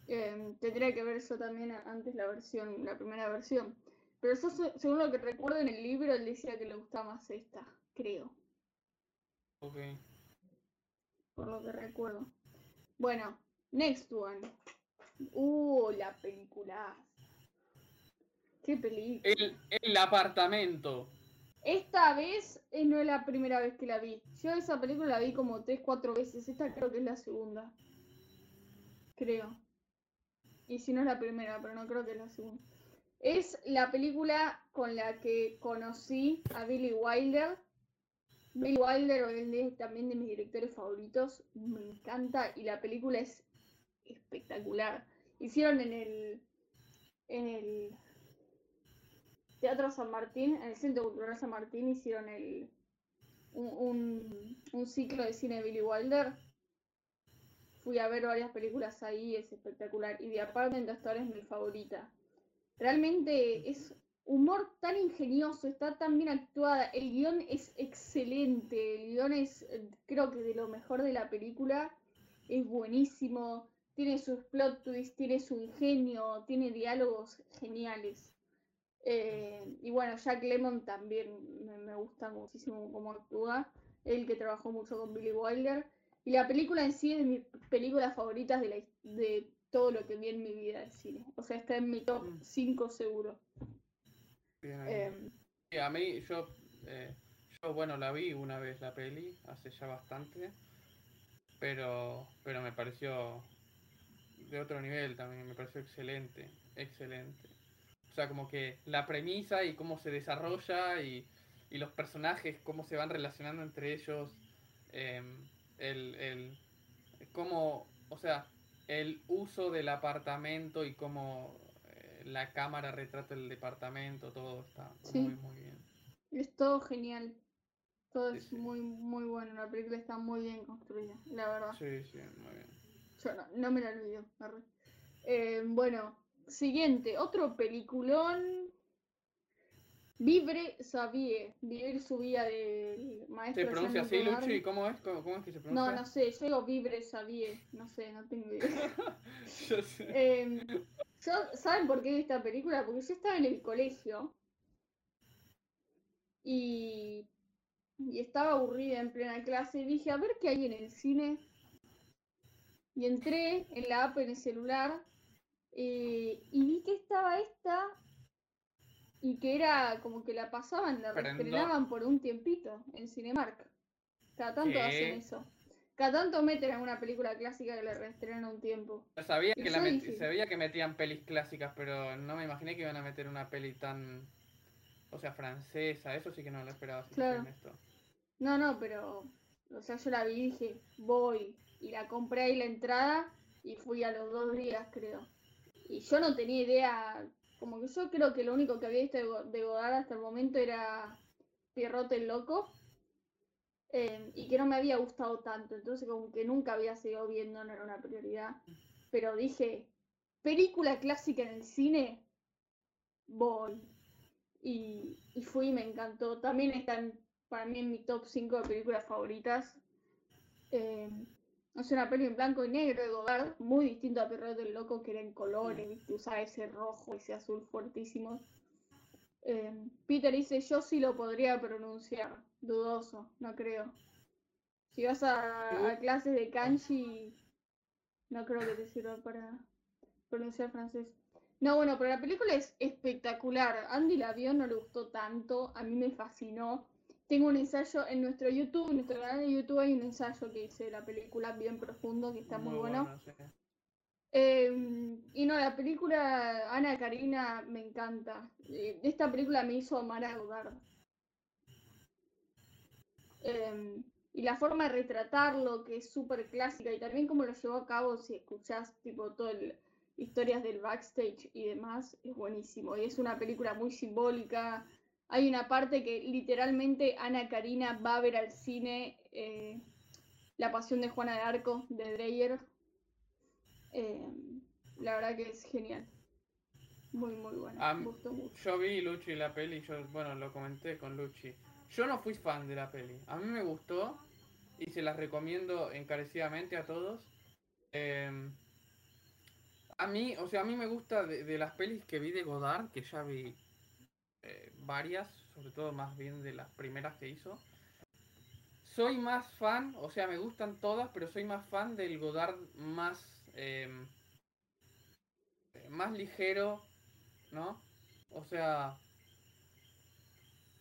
Eh, tendría que ver yo también antes la versión, la primera versión. Pero se- según lo que recuerdo en el libro, él decía que le gustaba más esta, creo, Ok. por lo que recuerdo. Bueno, next one. Uh, la película. ¿Qué película? El, el apartamento. Esta vez eh, no es la primera vez que la vi. Yo esa película la vi como 3, 4 veces. Esta creo que es la segunda. Creo. Y si no es la primera, pero no creo que es la segunda. Es la película con la que conocí a Billy Wilder. Billy Wilder es también de mis directores favoritos. Me encanta y la película es espectacular. Hicieron en el en el Teatro San Martín, en el Centro Cultural San Martín, hicieron el un, un ciclo de cine de Billy Wilder Fui a ver varias películas ahí, es espectacular. Y The Apartment Store es mi favorita. Realmente es humor tan ingenioso, está tan bien actuada. El guion es excelente. El guion es, creo que de lo mejor de la película. Es buenísimo. Tiene sus plot twists, tiene su ingenio, tiene diálogos geniales. Eh, y bueno, Jack Lemmon también me, me gusta muchísimo cómo actúa. Él que trabajó mucho con Billy Wilder. Y la película en sí es de mis películas favoritas de, la, de todo lo que vi en mi vida de cine. O sea, está en mi top 5 mm. seguro. Em, a mí, yo, eh, yo, bueno, la vi una vez la peli, hace ya bastante, pero, pero me pareció de otro nivel también, me pareció excelente, excelente. O sea, como que la premisa y cómo se desarrolla y, y los personajes, cómo se van relacionando entre ellos. Eh, el, el cómo, o sea, el uso del apartamento y cómo eh, la cámara retrata el departamento, todo está muy, muy bien. Es todo genial. Todo es muy, muy bueno. La película está muy bien construida, la verdad. Sí, sí, muy bien. Yo no, me la olvido. Eh, bueno, siguiente, otro peliculón Vivre Sabie, vivir su vida del maestro. ¿Se pronuncia así, Luchi? ¿Cómo es? ¿Cómo, es que se pronuncia? No, no sé, yo digo Vivre Sabie, no sé, no tengo idea. yo sé. Em, ¿Saben por qué esta película? Porque yo estaba en el colegio y, y estaba aburrida en plena clase y dije, a ver qué hay en el cine. Y entré en la app en el celular eh, y vi que estaba esta y que era como que la pasaban, la reestrenaban por un tiempito en Cinemark. Cada tanto hacen eso. Cada tanto meten alguna película clásica que la reestrenan un tiempo. Sabía que, la sabía que metían pelis clásicas, pero no me imaginé que iban a meter una peli tan. O sea, francesa. Eso sí que no lo esperaba. claro. esto. No, no, pero. O sea, yo la vi y dije, voy. Y la compré ahí la entrada y fui a los dos días, creo. Y yo no tenía idea como que yo creo que lo único que había visto de, Godard hasta el momento era Pierrote el Loco. Eh, y que no me había gustado tanto. Entonces como que nunca había seguido viendo, no era una prioridad. Pero dije, película clásica en el cine, voy. Y, y fui y me encantó. También están para mí en mi top 5 de películas favoritas. Eh, es una peli en blanco y negro de Godard, muy distinto a Perro del Loco, que era en colores, ¿viste? usaba ese rojo, ese azul fuertísimo. Eh, Peter dice, yo sí lo podría pronunciar, dudoso, no creo. Si vas a, clases de kanji, no creo que te sirva para pronunciar francés. No, bueno, pero la película es espectacular. Andy la vio, no le gustó tanto, a mí me fascinó. Tengo un ensayo en nuestro YouTube, en nuestro canal de YouTube hay un ensayo que hice de la película bien profundo, que está muy, bueno. Em, y no, la película Ana Karina me encanta. Eh, esta película me hizo amar a Godard. Em, y la forma de retratarlo, que es súper clásica, y también como lo llevó a cabo, si escuchás tipo todo el, historias del backstage y demás, es buenísimo. Y es una película muy simbólica, hay una parte que literalmente Ana Karina va a ver al cine eh, La Pasión de Juana de Arco de Dreyer. Eh, la verdad que es genial. Muy, muy bueno. Yo vi Luchi la peli, yo, bueno, lo comenté con Luchi. Yo no fui fan de la peli. A mí me gustó y se las recomiendo encarecidamente a todos. Em, a mí, o sea, a mí me gusta de, de, las pelis que vi de Godard, que ya vi eh, varias, sobre todo más bien de las primeras que hizo. Soy más fan, o sea, me gustan todas, pero soy más fan del Godard más, em, más ligero, ¿no? O sea,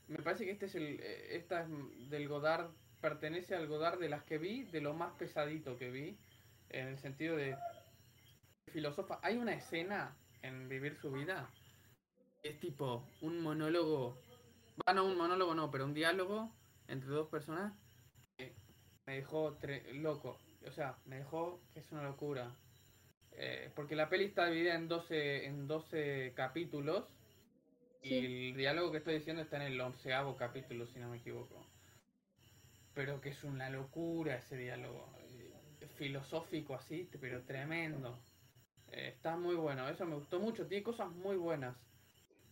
me parece que este es el, eh, esta es del Godard, pertenece al Godard de las que vi, de lo más pesadito que vi, en el sentido de filosofa. Hay una escena en Vivir su vida Es tipo un monólogo. Bueno, un monólogo no, pero un diálogo entre dos personas que me dejó loco. O sea, me dejó que es una locura. Eh, porque la peli está dividida en 12, en 12 capítulos. Y el diálogo que estoy diciendo está en el onceavo capítulo, si no me equivoco. Pero que es una locura ese diálogo. Eh, filosófico así, pero tremendo. Eh, está muy bueno, eso me gustó mucho, tiene cosas muy buenas.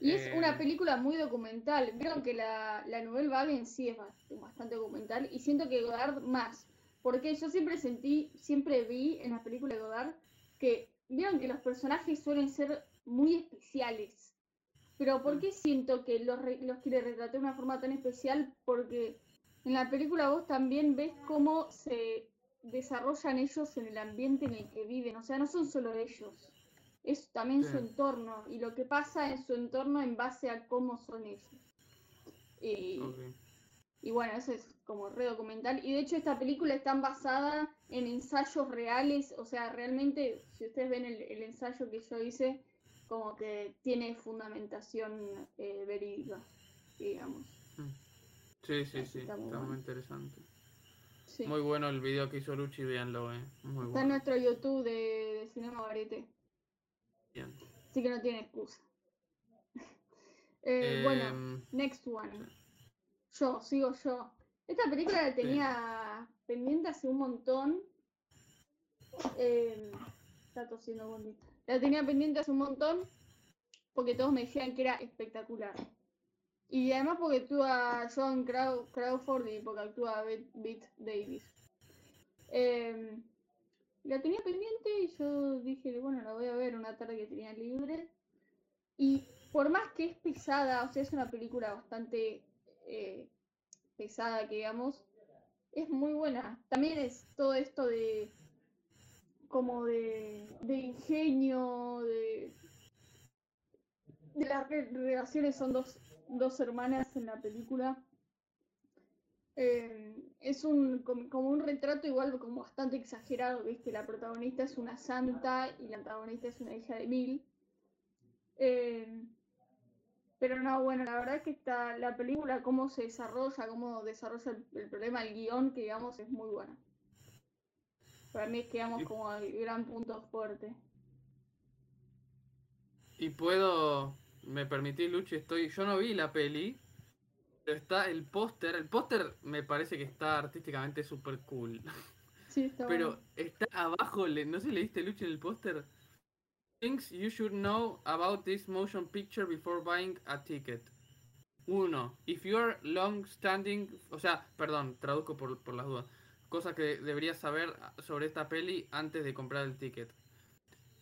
Y es una película muy documental. Vieron que la, la novela vague en sí es bastante documental y siento que Godard más. Porque yo siempre sentí, siempre vi en las películas de Godard que vieron que los personajes suelen ser muy especiales. Pero ¿por qué siento que los, los quiere retratar de una forma tan especial? Porque en la película vos también ves cómo se desarrollan ellos en el ambiente en el que viven. O sea, no son solo ellos, es también su entorno y lo que pasa en su entorno en base a cómo son ellos. Y, y bueno, eso es como re documental. Y de hecho esta película está basada en ensayos reales, o sea, realmente, si ustedes ven el, ensayo que yo hice, como que tiene fundamentación eh, verídica, digamos. Mm. Sí, sí, sí, está muy, interesante. Muy bueno el video que hizo Luchi, véanlo, eh. está en nuestro YouTube de, Cinema Varete. Bien. Así que no tiene excusa. Eh, bueno, em, next one. Yo, sigo yo. Esta película la tenía pendiente hace un montón. Eh, está tosiendo bonito. La tenía pendiente hace un montón porque todos me decían que era espectacular. Y además porque actúa John Crawford y porque actúa Beat Davis. Em, la tenía pendiente y yo dije, bueno, la voy a ver una tarde que tenía libre. Y por más que es pesada, o sea, es una película bastante eh, pesada, que digamos, es muy buena. También es todo esto de como de, ingenio, de, de las relaciones, son dos, dos hermanas en la película. Eh, es un como un retrato igual como bastante exagerado, ¿viste? La protagonista es una santa y la antagonista es una hija de mil. Eh, pero no, bueno, la verdad es que está la película, cómo se desarrolla, cómo desarrolla el, problema, el guion, que digamos, es muy buena. Para mí quedamos como el gran punto fuerte. Y puedo, me permití, Luchi, estoy, yo no vi la peli, está el póster, el póster me parece que está artísticamente súper cool. Sí, está Pero está abajo, no sé si leíste Luchi en el póster Things you should know about this motion picture before buying a ticket. Uno, if you are long standing, o sea, perdón, traduzco por, por las dudas. Cosas que deberías saber sobre esta peli antes de comprar el ticket.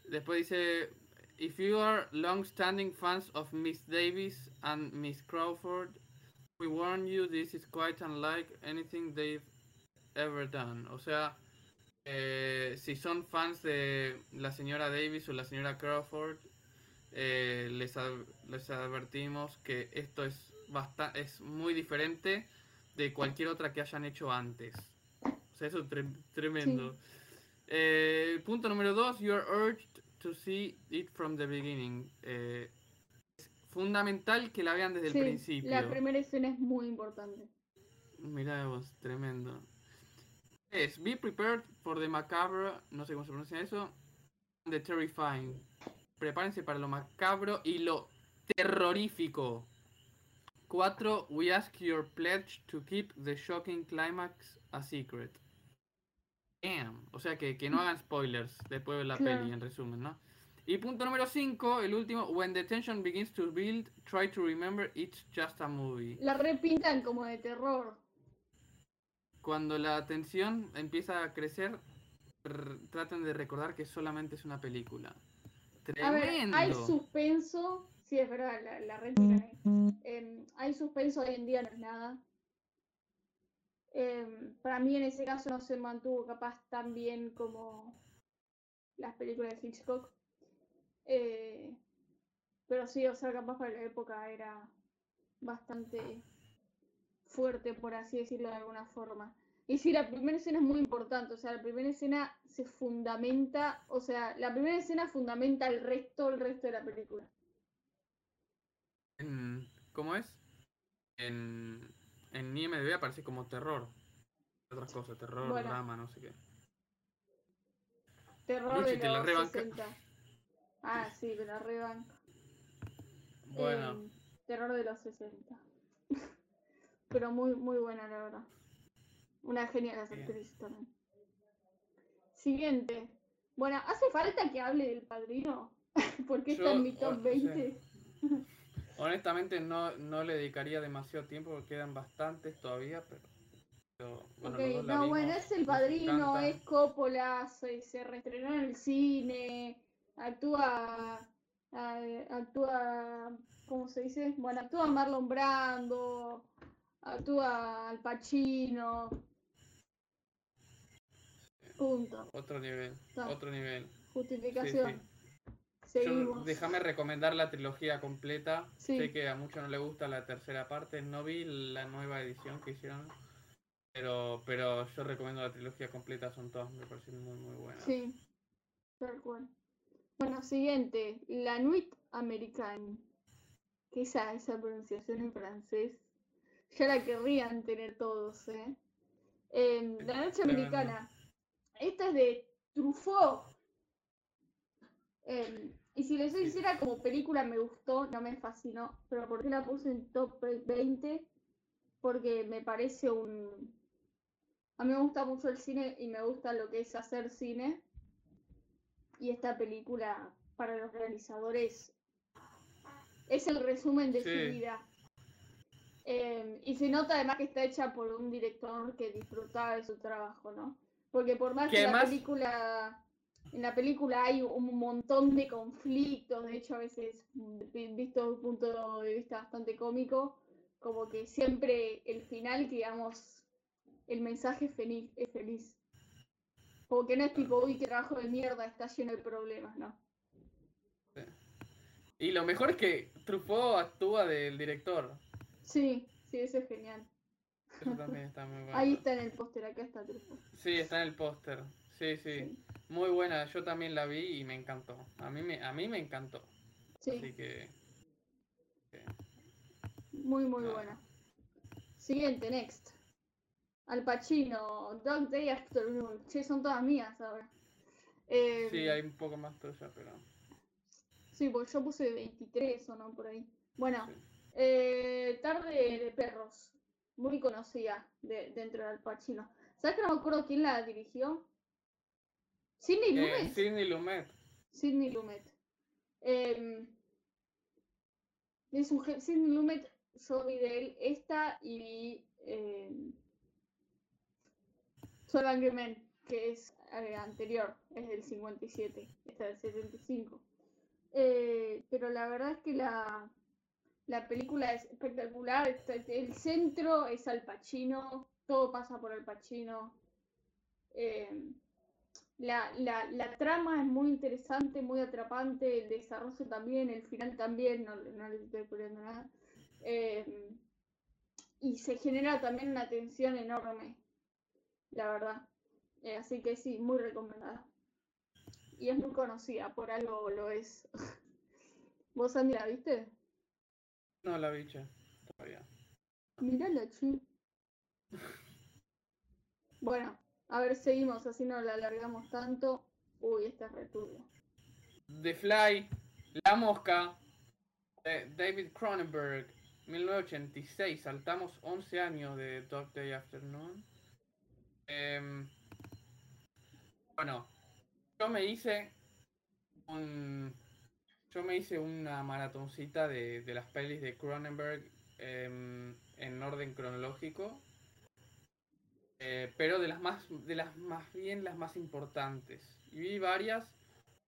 Después dice, if you are long standing fans of Miss Davis and Miss Crawford, we warn you this is quite unlike anything they've ever done. O sea, eh, si son fans de la señora Davis o la señora Crawford, eh, les, les, advertimos que esto es, es muy diferente de cualquier otra que hayan hecho antes. O sea, eso es tremendo. Eh, punto número dos, you are urged to see it from the beginning. Fundamental que la vean desde el principio. La primera escena es muy importante. Mira vos, tremendo. Es Be Prepared for the Macabre, no sé cómo se pronuncia eso, The Terrifying. Prepárense para lo macabro y lo terrorífico. 4. We ask your pledge to keep the shocking climax a secret. Damn. O sea que, que no hagan spoilers después de la peli, en resumen, ¿no? Y punto número 5, el último. When the tension begins to build, try to remember it's just a movie. La repintan como de terror cuando la tensión empieza a crecer, traten de recordar que solamente es una película. Tremendo. hay suspenso, sí es verdad, la, la em, hay suspenso hoy en día, no es nada. Em, para mí en ese caso no se mantuvo capaz tan bien como las películas de Hitchcock. Eh, pero sí, o sea, capaz para la época era bastante fuerte, por así decirlo de alguna forma. Y sí, la primera escena es muy importante, o sea, la primera escena se fundamenta, o sea, la primera escena fundamenta el resto, el resto de la película. En, ¿Cómo es? En, en IMDb aparece como terror. Otras cosas, terror, Bueno. drama, no sé qué. Terror Luchi, de te la los rebanca. 60. Ah, sí, me la rebanca. Bueno, Eh, terror de los 60. Pero muy, muy buena, la verdad. Una genial actriz también. Siguiente. Bueno, ¿hace falta que hable del padrino? Porque está en mi top o sea, 20. honestamente no, no le dedicaría demasiado tiempo porque quedan bastantes todavía, pero... pero, bueno, Ok, los dos la no, bueno, es el padrino, es Coppola, se, se reestrenó en el cine, actúa, actúa, ¿cómo se dice? Bueno, actúa Marlon Brando, actúa Al Pacino, punto, Otro nivel, Está. otro nivel. justificación. Yo- Seguimos. déjame recomendar la trilogía completa. Sí. Sé que a muchos no le gusta la tercera parte. No vi la nueva edición que hicieron. Pero, pero yo recomiendo la trilogía completa. Son todas, me parecen muy, muy buenas. Sí, tal cual. Bueno, siguiente, La Nuit Americaine. Que esa, esa pronunciación en francés. Ya la querrían tener todos, ¿eh? Em, la Noche. Americana. Esta es de Truffaut. Em, y si les soy sincera, como película me gustó, no me fascinó. Pero ¿por qué la puse en top 20? Porque me parece un... A mí me gusta mucho el cine y me gusta lo que es hacer cine. Y esta película, para los realizadores, es el resumen de Sí. su vida. Eh, y se nota además que está hecha por un director que disfrutaba de su trabajo, ¿no? Porque por más Que la película, en la película hay un montón de conflictos, de hecho a veces vi- visto desde un punto de vista bastante cómico, como que siempre el final, digamos, el mensaje es feliz, es feliz. Como que no es tipo, uy, qué trabajo de mierda, está lleno de problemas, ¿no? Y lo mejor es que Truffaut actúa del director. Sí, sí, eso es genial. Eso también está muy bueno. Ahí está en el póster, acá está Truffaut. Sí, está en el póster. Sí, sí, Sí, Muy buena. Yo también la vi y me encantó. A mí me, a mí me encantó. sí, Así que... que- muy, muy buena. Siguiente, next. Al Pacino, Dog Day Afternoon. Che, son todas mías ahora. Eh, Sí, hay un poco más tuya, pero... Sí, porque yo puse 23 o no, por ahí. Bueno, sí. eh, Tarde de Perros. Muy conocida de, dentro del Pacino. ¿Sabes que no me acuerdo quién la dirigió? ¿Sidney Eh, Lumet? Sidney Lumet. Sidney Lumet. Em, Sidney Lumet, yo vi de él esta y vi eh, Solo Angry Men, que es eh, anterior, es del 57, esta del 75. Eh, pero la verdad es que la, la película es espectacular, el centro es Al Pacino, todo pasa por Al Pacino. Em, la, la, la trama es muy interesante, muy atrapante, el desarrollo también, el final también, no, no les estoy poniendo nada. Eh, y se genera también una tensión enorme, la verdad. Eh, así que sí, muy recomendada. Y es muy conocida, por algo lo es. ¿Vos, Andy, la viste? No, la bicha. Todavía. Mirala, che. Bueno, a ver, seguimos, así no la alargamos tanto. Uy, esta es returbia. The Fly, La Mosca, de David Cronenberg, 1986. Saltamos 11 años de Dog Day Afternoon. Em, bueno, yo me hice un. Yo me hice una maratoncita de, de las pelis de Cronenberg em, en orden cronológico. eh, pero de las más, de las más bien las más importantes. Y vi varias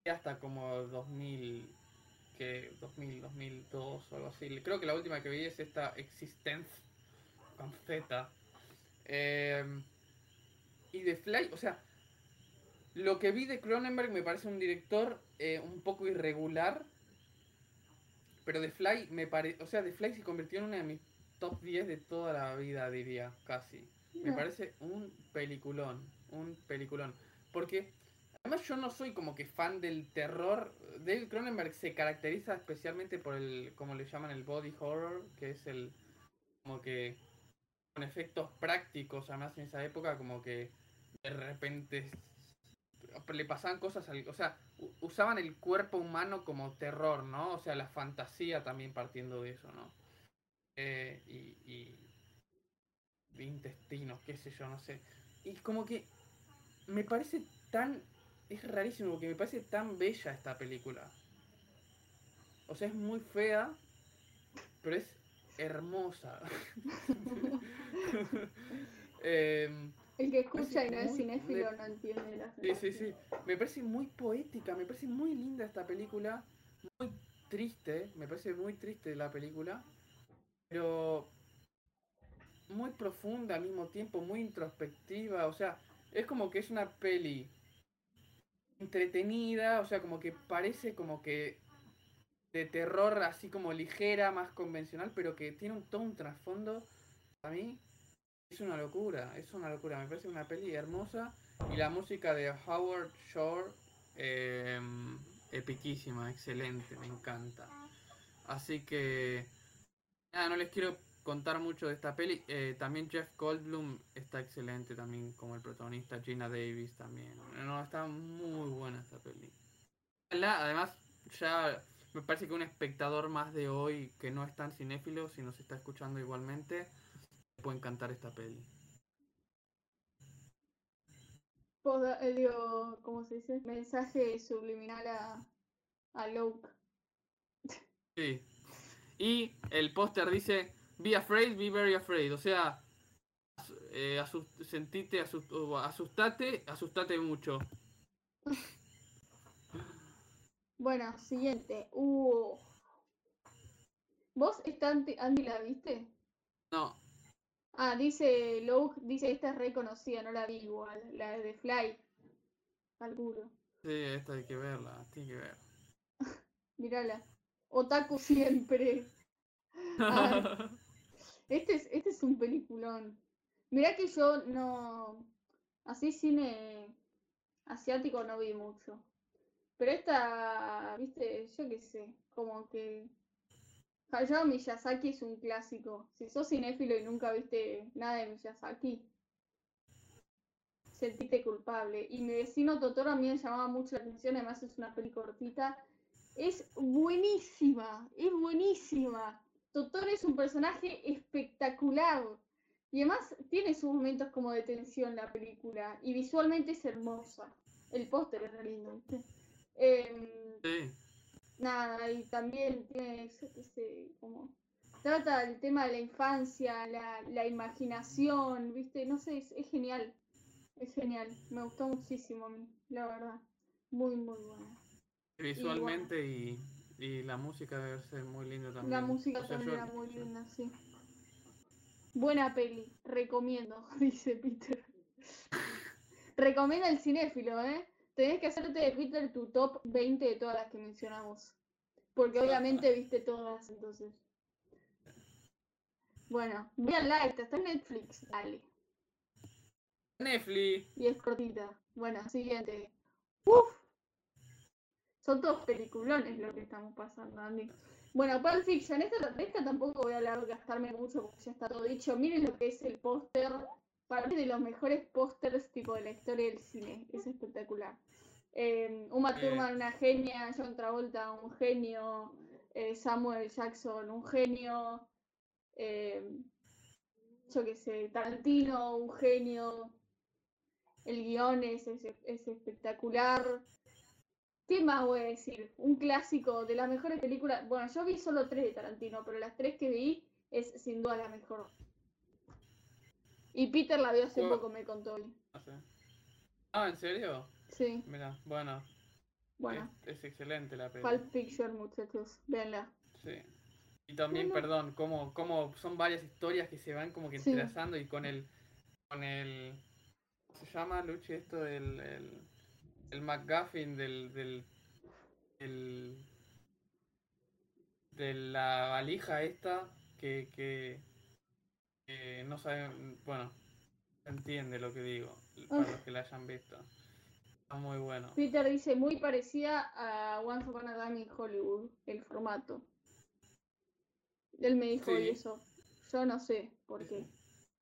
hasta como 2000, que 2000, 2002 o algo así. Creo que la última que vi es esta Existence con Z. Em, y de Fly, o sea, lo que vi de Cronenberg me parece un director eh, un poco irregular. Pero The Fly me parece, o sea, The Fly se convirtió en una de mis top 10 de toda la vida, diría, casi. Me No. parece un peliculón, un peliculón. Porque Además yo no soy como que fan del terror. David Cronenberg se caracteriza especialmente por el, como le llaman el body horror, que es el, como que con efectos prácticos, además en esa época como que de repente le pasaban cosas al, o sea, usaban el cuerpo humano como terror, ¿no? O sea, la fantasía también partiendo de eso, ¿no? Eh, y, y de intestinos, qué sé yo, no sé. Y como que me parece tan es rarísimo porque me parece tan bella esta película. O sea, es muy fea, pero es hermosa. Em, el que escucha y no es cinéfilo no entiende la Sí, sí, sí. Me parece muy poética, me parece muy linda esta película. Muy triste, me parece muy triste la película. Pero muy profunda al mismo tiempo, muy introspectiva. O sea, es como que es una peli entretenida, o sea, como que parece como que de terror así como ligera, más convencional, pero que tiene un, todo un trasfondo, a mí es una locura, es una locura, me parece una peli hermosa y la música de Howard Shore, eh, epiquísima, excelente, me encanta. Así que, nada, no les quiero contar mucho de esta peli. Eh, también Jeff Goldblum está excelente también como el protagonista. Gina Davis también. No, está muy buena esta peli. Además, ya me parece que un espectador más de hoy que no es tan cinéfilo, si nos está escuchando igualmente, puede encantar esta peli. Eh, digo, ¿cómo se dice? Mensaje subliminal a, a Luke. Sí. Y el póster dice, Be afraid, be very afraid. O sea, eh, sentite, asustate, asustate mucho. Bueno, siguiente. Uh. ¿Vos esta Andy la viste? No. Ah, dice Luke, dice esta es reconocida, no la vi igual, la de Fly. Calculo. Sí, esta hay que verla, tiene que ver. Mírala. Otaku siempre. Este es, este es un peliculón. Mirá que yo no. Así cine asiático no vi mucho. Pero esta, viste, yo qué sé, como que. Hayao Miyazaki es un clásico. Si sos cinéfilo y nunca viste nada de Miyazaki, sentiste culpable. Y mi vecino Totoro a mí me llamaba mucho la atención, además es una peli cortita. Es buenísima, es buenísima. Totoro es un personaje espectacular. Y además tiene sus momentos como de tensión la película. Y visualmente es hermosa. El póster es lindo, em, sí. Nada, y también tiene ese, como. Trata el tema de la infancia, la, imaginación, ¿viste? No sé, es, genial. Es genial. Me gustó muchísimo la verdad. Muy, muy buena. Visualmente y y la música debe ser muy linda también. La música también era muy linda, sí. Buena peli, recomiendo, dice Peter. Recomienda el cinéfilo, ¿eh? Tenés que hacerte de Peter tu top 20 de todas las que mencionamos. Porque obviamente viste todas, entonces. Bueno, la esta está en Netflix, dale. Netflix. Y es cortita. Bueno, siguiente. Uf, son todos peliculones lo que estamos pasando, Andy. Bueno, Pulp Fiction, esta, esta tampoco voy a hablar, gastarme mucho porque ya está todo dicho. Miren lo que es el póster, para mí de los mejores pósters tipo de la historia del cine, es espectacular. Eh, Uma eh. Thurman, una genia, John Travolta, un genio, eh, Samuel Jackson, un genio, eh, yo qué sé, Tarantino, un genio, el guion es, es espectacular. ¿Qué más voy a decir? Un clásico de las mejores películas. Bueno, yo vi solo tres de Tarantino, pero las tres que vi es sin duda la mejor. Y Peter la vio hace poco, me contó hoy. Ah, ¿en serio? Sí. Mira, bueno. Bueno. Es, excelente la película. Pulp Fiction, muchachos. Véanla. Sí. Y también, perdón, como, como son varias historias que se van como que entrelazando y con el. con el. ¿Se llama, Luchi, esto del. El, el McGuffin del, del, de la valija esta que, que, no saben, bueno, se entiende lo que digo, para los que la hayan visto. Está muy bueno. Peter dice muy parecida a Once Upon a Time in Hollywood, el formato. Él me dijo Sí. eso. Yo no sé por qué.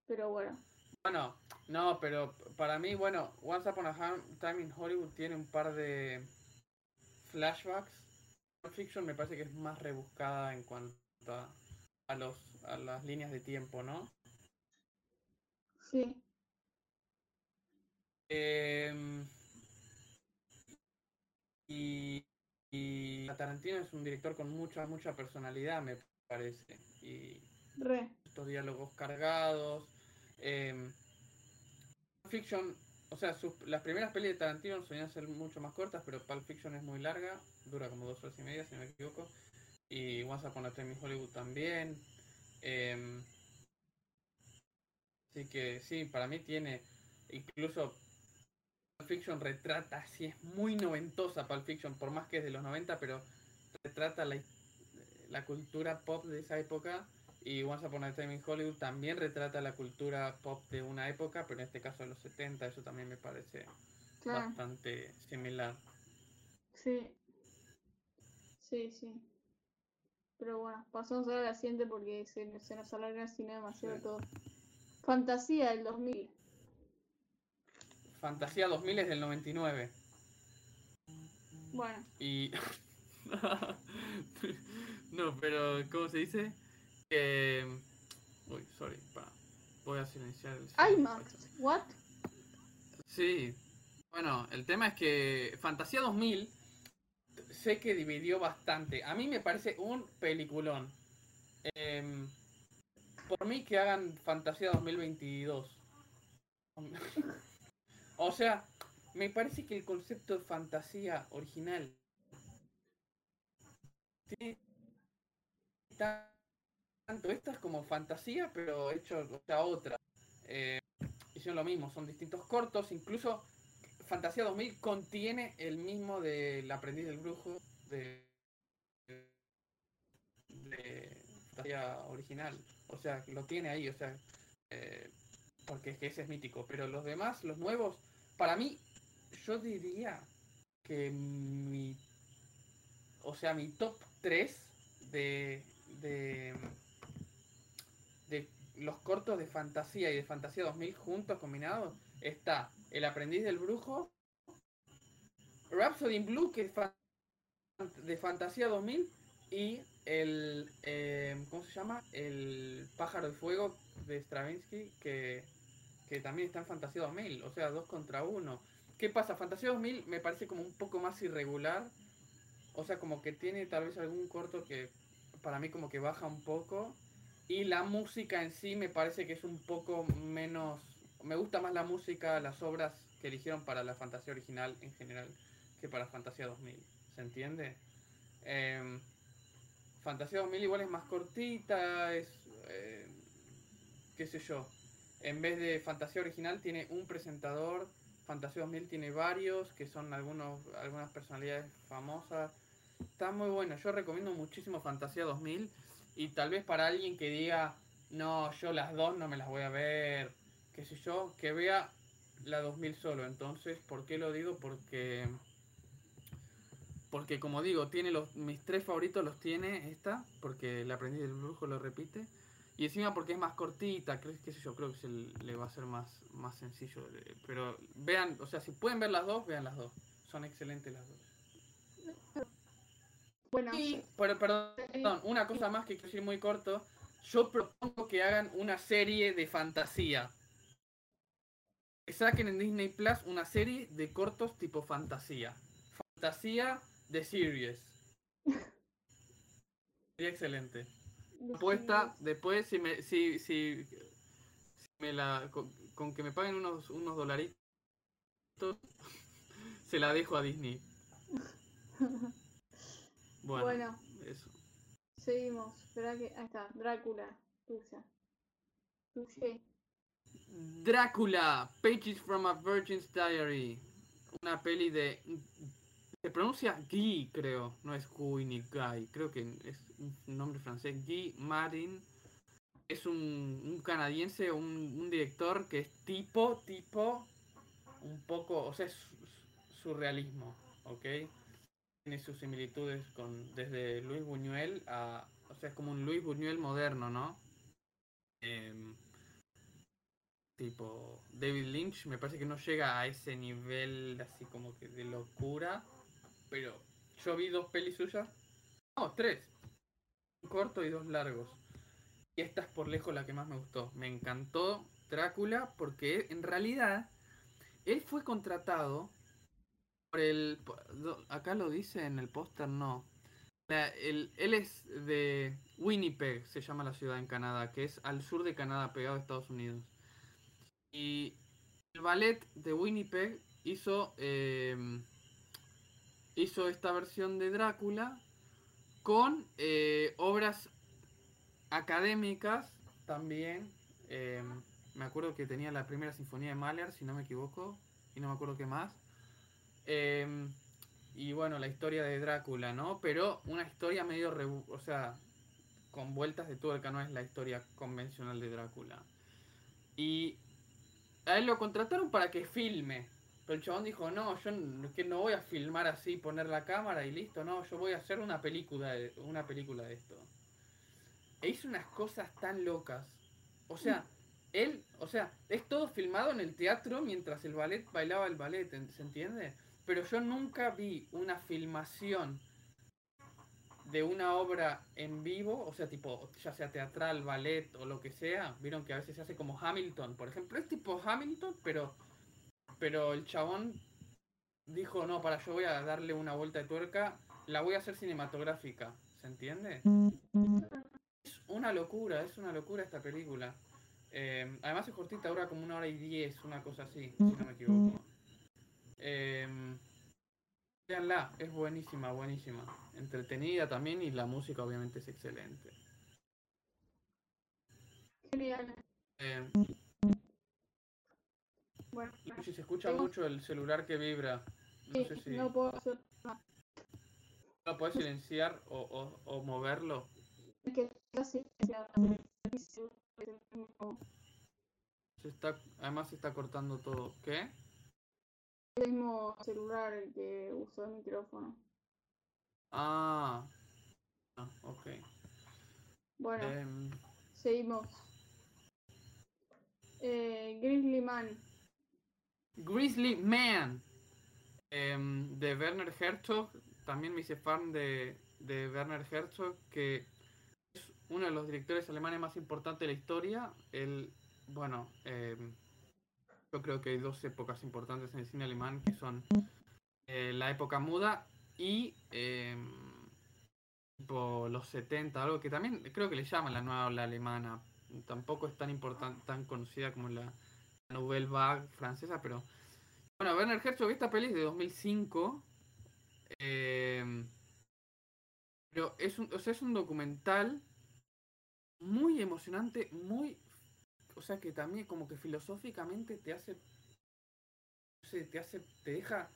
Pero bueno. Bueno, no, pero para mí, bueno, Once Upon a Time in Hollywood tiene un par de flashbacks. Fiction me parece que es más rebuscada en cuanto a, a los a las líneas de tiempo, ¿no? Sí. Em, y, y Tarantino es un director con mucha, mucha personalidad, me parece. Y Re. estos diálogos cargados. Pulp Fiction, o sea, sus- las primeras pelis de Tarantino solían ser mucho más cortas, pero Pulp Fiction es muy larga, dura como dos horas y media, si no me equivoco. Y Once Upon a Time in Hollywood también. em, así que sí, para mí tiene, incluso Pulp Fiction retrata, sí es muy noventosa Pulp Fiction, por más que es de los 90, pero retrata la, la cultura pop de esa época y Once Upon a Time in Hollywood también retrata la cultura pop de una época, pero en este caso de los 70, eso también me parece Claro. bastante similar. Sí. Sí, sí. Pero bueno, pasamos a la siguiente porque se, se nos alarga así demasiado Sí. todo. Fantasía del 2000. Fantasía 2000 es del 99 Bueno, y... no, pero ¿cómo se dice? Que... Uy, sorry, pa. voy a silenciar el... IMAX. ¿What? Sí. Bueno, el tema es que Fantasía 2000 sé que dividió bastante. A mí me parece un peliculón. Em, por mí que hagan Fantasía 2022. o sea, me parece que el concepto de fantasía original tanto estas como fantasía, pero hecho o sea, otra. Eh, hicieron lo mismo, son distintos cortos, incluso Fantasía 2000 contiene el mismo del aprendiz del brujo de, de Fantasía original, o sea, lo tiene ahí, o sea, eh, porque es que ese es mítico, pero los demás, los nuevos, para mí, yo diría que mi, o sea, mi top 3 de, de, de los cortos de fantasía y de fantasía 2000 juntos, combinados, está El aprendiz del brujo, Rhapsody in Blue, que es de fantasía 2000, y el, eh, ¿cómo se llama? El pájaro de fuego de Stravinsky, que, que también está en fantasía 2000, o sea, dos contra uno. ¿Qué pasa? Fantasía 2000 me parece como un poco más irregular, o sea, como que tiene tal vez algún corto que para mí como que baja un poco. Y la música en sí me parece que es un poco menos... Me gusta más la música, las obras que eligieron para la fantasía original en general que para Fantasía 2000. ¿Se entiende? Em, fantasía 2000 igual es más cortita, es... eh, qué sé yo. En vez de Fantasía original tiene un presentador. Fantasía 2000 tiene varios, que son algunos, algunas personalidades famosas. Está muy bueno. Yo recomiendo muchísimo Fantasía 2000. Y tal vez para alguien que diga, no, yo las dos no me las voy a ver, qué sé yo, que vea la 2000 solo. Entonces, ¿por qué lo digo? Porque, porque como digo, tiene los, mis tres favoritos los tiene esta, porque el aprendiz del brujo lo repite. Y encima porque es más cortita, creo, qué sé yo, creo que se le va a ser más, más sencillo. Pero vean, o sea, si pueden ver las dos, vean las dos. Son excelentes las dos. Bueno, Y, pero, perdón, una cosa más que quiero decir muy corto. Yo propongo que hagan una serie de fantasía. Que saquen en Disney Plus una serie de cortos tipo fantasía. Fantasía de series. Sería excelente. Apuesta, después si me, si, si, si me la, con, con que me paguen unos, unos dolaritos, se la dejo a Disney. Bueno, Bueno. eso. seguimos. Espera que. Ahí está, Drácula. Tuya. Tuya. Drácula, Pages from a Virgin's Diary. Una peli de. Se pronuncia Guy, creo. No es Guy ni Guy. Creo que es un nombre francés. Guy Marin. Es un, canadiense, un, director que es tipo, tipo. Un poco. O sea, es surrealismo, ¿ok? Tiene sus similitudes con desde Luis Buñuel a, o sea, es como un Luis Buñuel moderno, ¿no? Em, tipo David Lynch, me parece que no llega a ese nivel así como que de locura, pero yo vi dos pelis suyas, no, tres, un corto y dos largos. Y esta es por lejos la que más me gustó. Me encantó Drácula porque en realidad él fue contratado por el... Acá lo dice en el póster, no. él es de Winnipeg, se llama la ciudad en Canadá, que es al sur de Canadá, pegado a Estados Unidos. Y el ballet de Winnipeg hizo, em, hizo esta versión de Drácula con eh, obras académicas también. Em, me acuerdo que tenía la primera sinfonía de Mahler, si no me equivoco, y no me acuerdo qué más. Em, y bueno, la historia de Drácula, ¿no? Pero una historia medio, o sea, con vueltas de tuerca, no es la historia convencional de Drácula. Y a él lo contrataron para que filme. Pero el chabón dijo, no, yo que no voy a filmar así, poner la cámara y listo, no, yo voy a hacer una película una película de esto. E hizo unas cosas tan locas. O sea, él, o sea, es todo filmado en el teatro mientras el ballet bailaba el ballet, ¿se entiende? Pero yo nunca vi una filmación de una obra en vivo, o sea, tipo, ya sea teatral, ballet o lo que sea. Vieron que a veces se hace como Hamilton, por ejemplo, es tipo Hamilton, pero, pero el chabón dijo, no, para, yo voy a darle una vuelta de tuerca, la voy a hacer cinematográfica, ¿se entiende? Es una locura, es una locura esta película. Eh, además es cortita, dura como una hora y diez, una cosa así, si no me equivoco. Eh, Veanla, es buenísima, buenísima. Entretenida también y la música obviamente es excelente. Genial. Eh, bueno, si se escucha mucho el celular que vibra. No sé si. No puedo hacer nada. ¿Lo puedes silenciar o, o, o moverlo? Que se está, además se está cortando todo. ¿Qué? el mismo celular el que usa el micrófono. Ah, ah ok. Bueno, em, seguimos. Eh, Grizzly Man. Grizzly Man. Em, de Werner Herzog. También me hice fan de, de Werner Herzog, que es uno de los directores alemanes más importantes de la historia. El, bueno, eh, yo creo que hay dos épocas importantes en el cine alemán que son eh, la época muda y em, los 70, algo que también creo que le llaman la nueva ola alemana. Tampoco es tan importante, tan conocida como la, Nouvelle Vague francesa, pero bueno, Werner Herzog, esta peli es de 2005. Em, pero es un, o sea, es un documental muy emocionante, muy o sea que también como que filosóficamente te hace, te hace, te deja,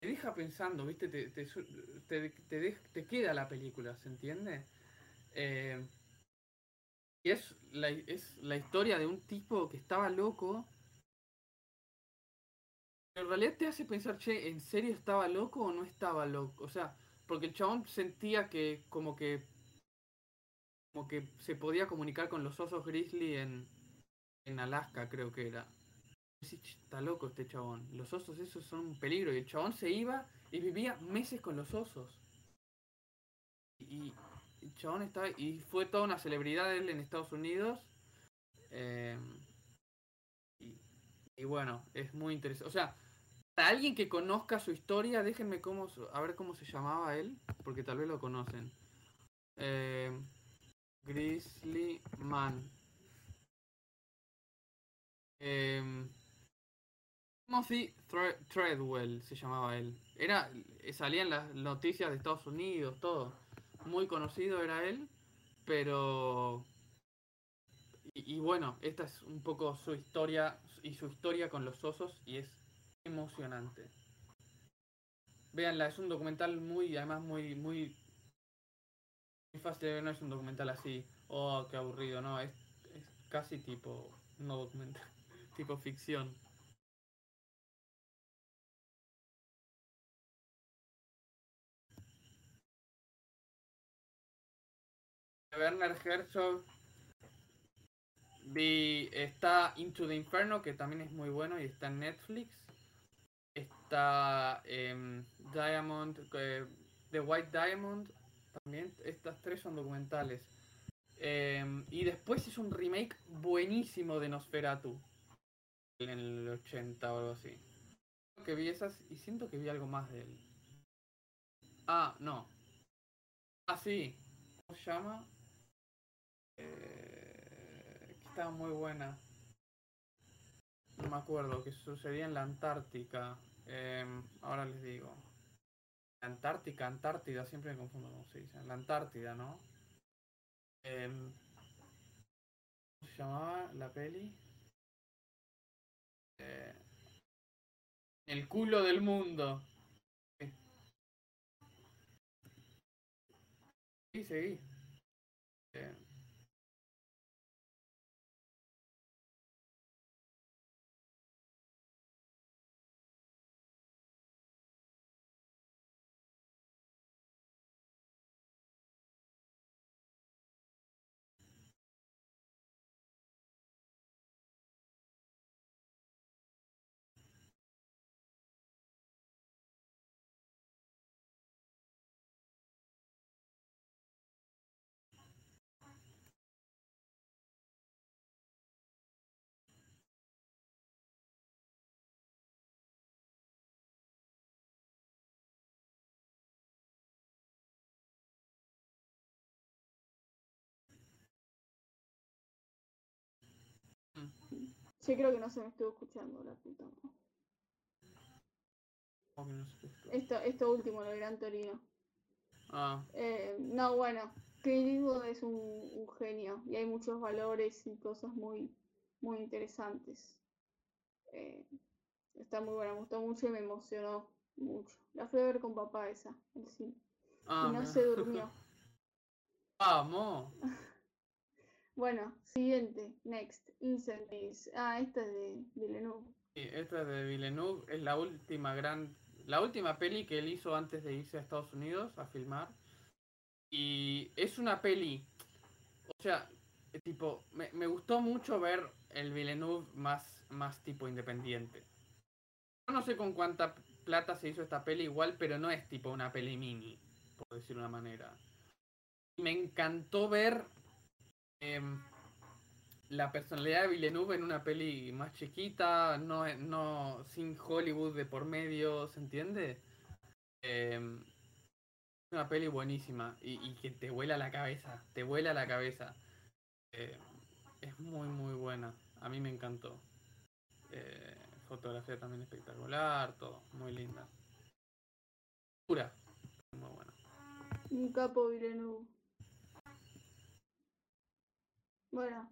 te deja pensando, viste, te, te, te, queda la película, ¿se entiende? Eh, y es la, es la historia de un tipo que estaba loco. En realidad te hace pensar, che, ¿en serio estaba loco o no estaba loco? O sea, porque el chabón sentía que como que como que se podía comunicar con los osos grizzly en, en Alaska, creo que era. Está loco este chabón. Los osos esos son un peligro. Y el chabón se iba y vivía meses con los osos. Y, el chabón estaba. Y fue toda una celebridad él en Estados Unidos. Eh, y, bueno, es muy interesante. O sea, para alguien que conozca su historia, déjenme cómo, a ver cómo se llamaba él, porque tal vez lo conocen. Eh, Grizzly Man. Eh, Timothy Treadwell se llamaba él. Era, salía en las noticias de Estados Unidos, todo. Muy conocido era él, pero... Y, bueno, esta es un poco su historia y su historia con los osos y es emocionante. Véanla, es un documental muy, además muy, muy, muy fácil de ver, no es un documental así, oh, qué aburrido, no, es, es casi tipo, no documental, tipo ficción. Werner Herzog Vi, está Into the Inferno, que también es muy bueno y está en Netflix. Está em, Diamond, eh, The White Diamond. También estas tres son documentales. Em, y después es un remake buenísimo de Nosferatu. En el 80 o algo así. Que vi esas y siento que vi algo más de él. Ah, no. Ah, sí. ¿Cómo se llama? Eh, estaba muy buena. No me acuerdo, que sucedía en la Antártica. Em, ahora les digo. Antártica, Antártida, siempre me confundo cómo se dice. La Antártida, ¿no? Em, ¿Cómo se llamaba la peli? Eh, el culo del mundo. Sí, seguí. Eh, Yo creo que no se me estuvo escuchando la puta. Esto, esto último, lo de Gran Torino. Ah, Eh, no, bueno, Eastwood es un, un genio y hay muchos valores y cosas muy, muy interesantes. Eh, está muy buena, me gustó mucho y me emocionó mucho. La fui a ver con papá esa, el cine. ah, y no se durmió. Vamos. Bueno, siguiente, next, Incendies. Ah, esta es de Villeneuve. Sí, esta es de Villeneuve, es la última gran, la última peli que él hizo antes de irse a Estados Unidos a filmar. Y es una peli, o sea, tipo, me, me gustó mucho ver el Villeneuve más, más tipo independiente. No sé con cuánta plata se hizo esta peli igual, pero no es tipo una peli mini, por decirlo de una manera. Me encantó ver em, la personalidad de Villeneuve en una peli más chiquita, no, no sin Hollywood de por medio, ¿se entiende? Es una peli buenísima y, y que te vuela la cabeza, te vuela la cabeza. Eh, es muy, muy buena. A mí me encantó. Eh, fotografía también espectacular, todo, muy linda. Pura, muy buena. Un capo Villeneuve. Bueno,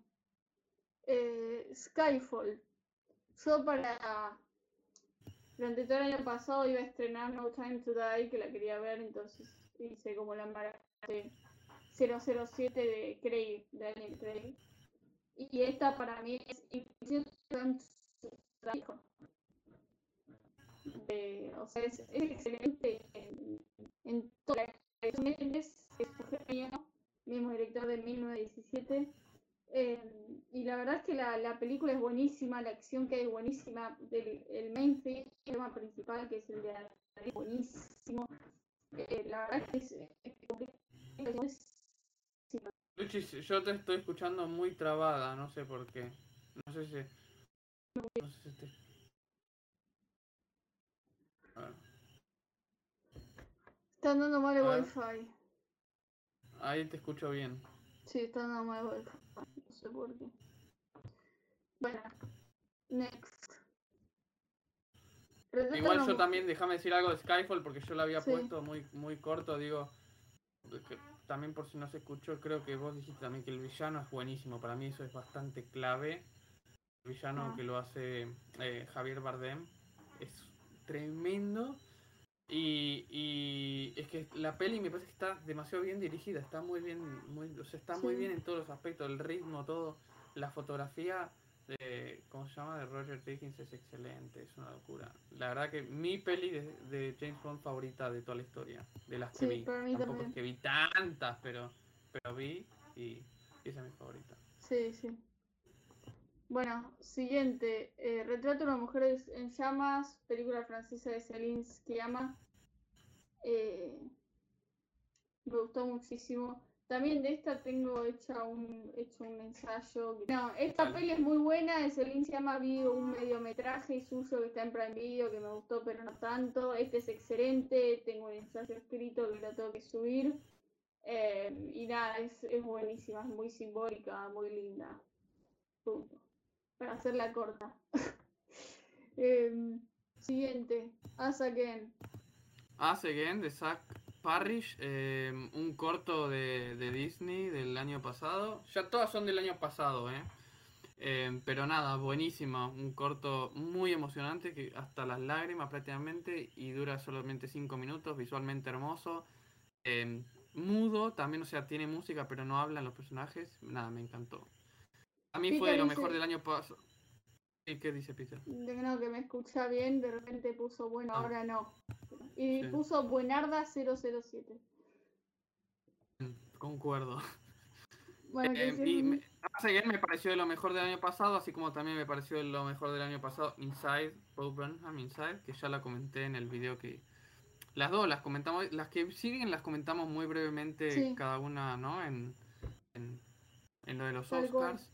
eh, Skyfall. Yo para. Durante todo el año pasado iba a estrenar No Time to Die, que la quería ver, entonces hice como la maratón de 007 de Craig, de Daniel Craig. Y esta para mí es de- o sea, es, excelente en, en toda la es es es mismo director de 1917. Eh, y la verdad es que la, la película es buenísima, la acción que hay es buenísima, del, el main theme, el tema principal que es el de es buenísimo. Eh, la verdad es que es, es, es buenísima. Luchi, yo te estoy escuchando muy trabada, no sé por qué. No sé si. No sé si te... Está andando mal el wifi. ahí te escucho bien. Sí, está andando mal el wifi. Sé por qué. Bueno, next. Retrata Igual yo también, déjame decir algo de Skyfall porque yo lo había Sí. puesto muy, muy corto, digo. que también por si no se escuchó, creo que vos dijiste también que el villano es buenísimo. Para mí eso es bastante clave. El villano Ah. que lo hace eh, Javier Bardem es tremendo. Y, y es que la peli me parece que está demasiado bien dirigida, está muy bien, muy, o sea, está muy bien en todos los aspectos, el ritmo, todo, la fotografía de, ¿cómo se llama? De Roger Dickens es excelente, es una locura. La verdad que mi peli de, de James Bond favorita de toda la historia, de las que Sí, vi. para mí Tampoco también. es que vi tantas, pero, pero vi y, esa es mi favorita. Sí, sí. Bueno, siguiente. Eh, Retrato de una mujer en llamas, película francesa de Céline Sciamma. Eh, me gustó muchísimo. También de esta tengo hecha un, hecho un ensayo. No, esta peli es muy buena, de Celine llama vi un mediometraje suyo que está en Prime Video que me gustó pero no tanto. Este es excelente, tengo un ensayo escrito que lo tengo que subir. Eh, y nada, es, es buenísima, es muy simbólica, muy linda. Punto. Para hacerla corta. eh, siguiente, As Again. As Again de Zack Parrish, em, un corto de, Disney del año pasado. Ya todas son del año pasado, ¿eh? Em, pero nada, buenísima. Un corto muy emocionante, que hasta las lágrimas prácticamente, y dura solamente 5 minutos, visualmente hermoso. Mudo, también, o sea, tiene música, pero no hablan los personajes. Nada, me encantó. A mí fue lo mejor del año pasado. ¿Y qué dice Peter? De no, que me escucha bien, de repente puso, bueno, ah. ahora no. Y puso Buenarda 007. Concuerdo. Bueno, eh, y me, me pareció de lo mejor del año pasado, así como también me pareció de lo mejor del año pasado Inside, Bob Burnham Inside, que ya la comenté en el video que... Las dos las comentamos, las que siguen las comentamos muy brevemente cada una, ¿no? En, en, lo de los Oscars.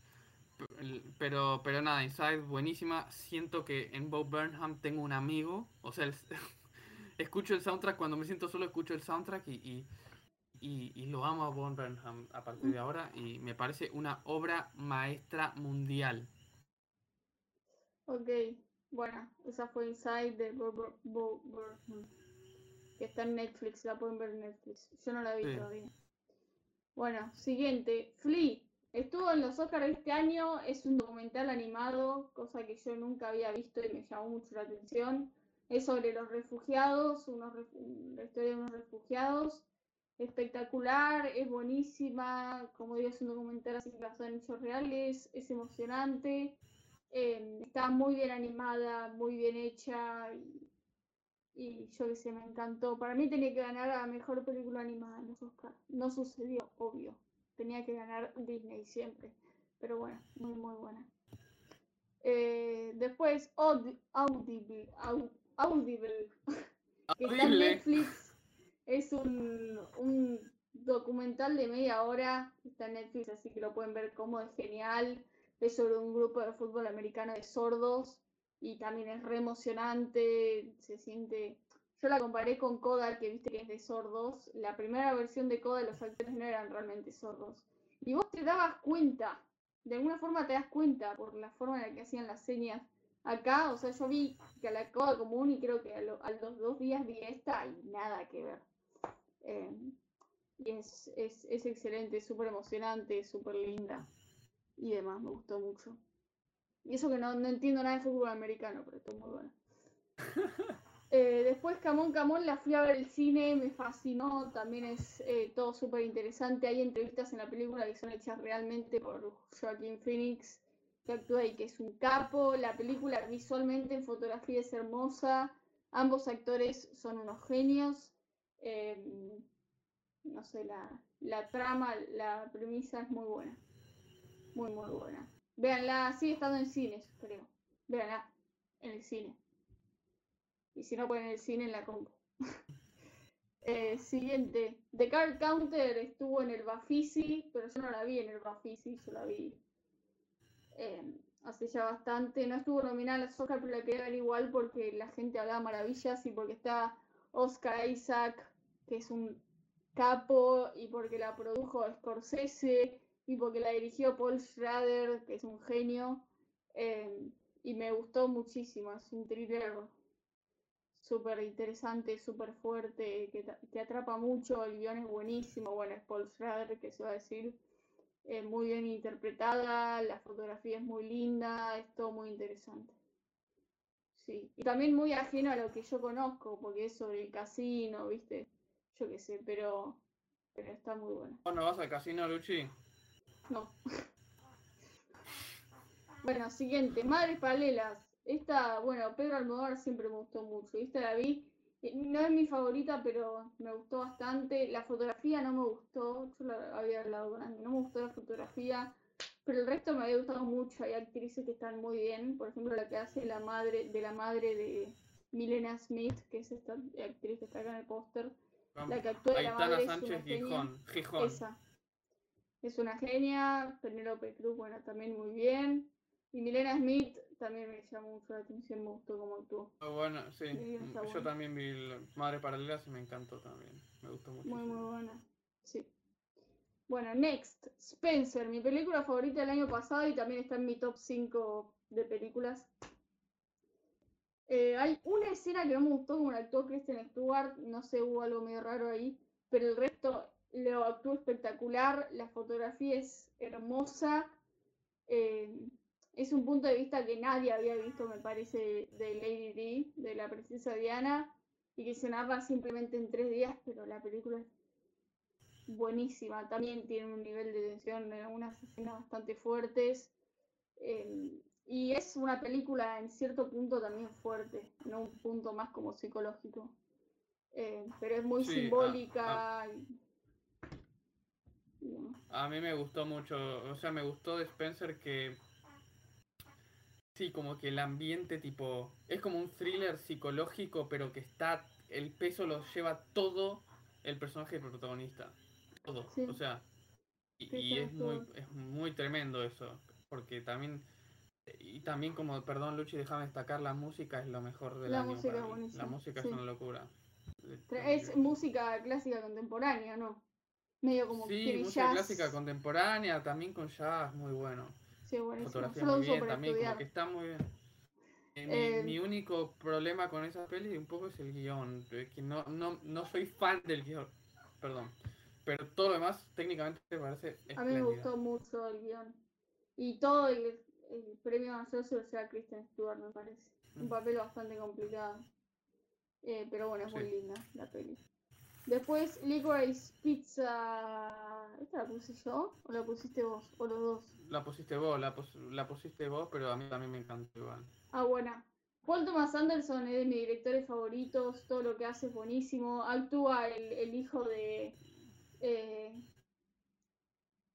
Pero, pero nada, Inside buenísima. Siento que en Bob Burnham tengo un amigo. O sea, el, escucho el soundtrack, cuando me siento solo escucho el soundtrack y, y, lo amo a Von Burnham a partir de ahora y me parece una obra maestra mundial. Ok, bueno, esa fue Inside de Bob, Burnham, que está en Netflix, la pueden ver en Netflix. Yo no la vi todavía. Bueno, siguiente, Flea. Estuvo en los Oscars este año, es un documental animado, cosa que yo nunca había visto y me llamó mucho la atención es sobre los refugiados, unos, la historia de unos refugiados. Espectacular, es buenísima, como digo, es un documental así basado en hechos reales, es emocionante, em, está muy bien animada, muy bien hecha y, yo qué sé, me encantó. Para mí tenía que ganar a Mejor Película Animada en los Oscars. No sucedió, obvio. Tenía que ganar Disney siempre. Pero bueno, muy, muy buena. Eh, después, Audible, Audible, que está en Netflix. Es un, un, documental de media hora, está en Netflix, así que lo pueden ver como es genial. Es sobre un grupo de fútbol americano de sordos y también es re emocionante, se siente... Yo la comparé con Coda, que viste que es de sordos. La primera versión de Coda los actores no eran realmente sordos. Y vos te dabas cuenta, de alguna forma te das cuenta por la forma en la que hacían las señas Acá, o sea, yo vi que a la Coda Común y creo que a, los dos días vi esta y nada que ver. Em, y es, es, es excelente, súper emocionante, súper linda y demás, me gustó mucho. Y eso que no, no entiendo nada de fútbol americano, pero está muy bueno. Eh, después Camón Camón la fui a ver el cine, me fascinó, también es eh, todo súper interesante. Hay entrevistas en la película que son hechas realmente por Joaquín Phoenix que actúa y que es un capo. La película visualmente en fotografía es hermosa. Ambos actores son unos genios. Em, no sé, la, trama, la premisa es muy buena. Muy, muy buena. Véanla, sigue estando en cines, creo. Véanla en el cine. Y si no, pueden en el cine en la compu. Eh, siguiente. The Card Counter estuvo en el Bafisi, pero yo no la vi en el Bafisi, yo la vi eh, hace ya bastante. No estuvo nominada a Oscar, pero la quería igual porque la gente hablaba maravillas y porque está Oscar Isaac, que es un capo, y porque la produjo Scorsese, y porque la dirigió Paul Schrader, que es un genio. Eh, y me gustó muchísimo, es un thriller súper interesante, súper fuerte, que, que, atrapa mucho, el guion es buenísimo, bueno, es Paul Schrader, que se va a decir, eh, muy bien interpretada, la fotografía es muy linda, es todo muy interesante. Sí, y también muy ajeno a lo que yo conozco, porque es sobre el casino, ¿viste? Yo qué sé, pero, pero está muy bueno. ¿No vas al casino, Luchi? No. bueno, siguiente, Madres Paralelas. Esta, bueno, Pedro Almodóvar siempre me gustó mucho. Esta la vi Eh, No es mi favorita, pero me gustó bastante. La fotografía no me gustó, yo la había hablado con Andy, no me gustó la fotografía, pero el resto me había gustado mucho. Hay actrices que están muy bien, por ejemplo la que hace la madre de la madre de Milena Smith, que es esta actriz que está acá en el póster. La que actúa de la Aitana madre es una. Gijón. Esa. Es una genia. Penélope Cruz, bueno, también muy bien. Y Milena Smith también me llamó mucho la atención, me gustó cómo actuó. Ah, Bueno, sí. Sí, está Yo también vi Madre Paralelas y me encantó también. Me gustó mucho. Muy, muy buena. Sí. Bueno, next. Spencer, mi película favorita del año pasado y también está en mi top 5 de películas. Eh, hay una escena que no me gustó como la actuó Kristen Stewart, no sé, hubo algo medio raro ahí, pero el resto lo actuó espectacular, la fotografía es hermosa, eh, es un punto de vista que nadie había visto, me parece, de Lady Di, de la princesa Diana, y que se narra simplemente en tres días, pero la película es buenísima, también tiene un nivel de tensión en algunas escenas bastante fuertes. eh, y es una película en cierto punto también fuerte, no un punto más como psicológico. Eh, pero es muy Sí, ah, simbólica. y- y demás. A mí me gustó mucho, o sea, me gustó de Spencer que sí, como que el ambiente tipo es como un thriller psicológico, pero que está el peso lo lleva todo el personaje protagonista, todo, Sí. o sea, y, Sí, y sí, es muy es muy tremendo eso, porque también y también como, perdón Luchi, déjame destacar, la música es lo mejor del La año música es La música sí. es una locura. Es música clásica contemporánea, ¿no? Medio como Sí, música jazz. clásica contemporánea, también con jazz, muy bueno. Sí, buenísimo. Fotografía muy bien también, como que está muy bien. Eh, mi, Eh, mi único problema con esa peli un poco es el guion, que no, no, no soy fan del guion, perdón. Pero todo lo demás técnicamente me parece A mí me gustó mucho el guion. Y todo el, el premio mayor se lo lleva Kristen Stewart, me parece. Un papel bastante complicado. Eh, pero bueno, es muy linda la peli. Después, Licorice Pizza. ¿Esta la puse yo? ¿O la pusiste vos? ¿O los dos? La pusiste vos, la, pus- la pusiste vos, pero a mí también me encantó igual. Ah, buena. Paul Thomas Anderson es de mis directores favoritos, todo lo que hace es buenísimo. Actúa el, el hijo de. eh,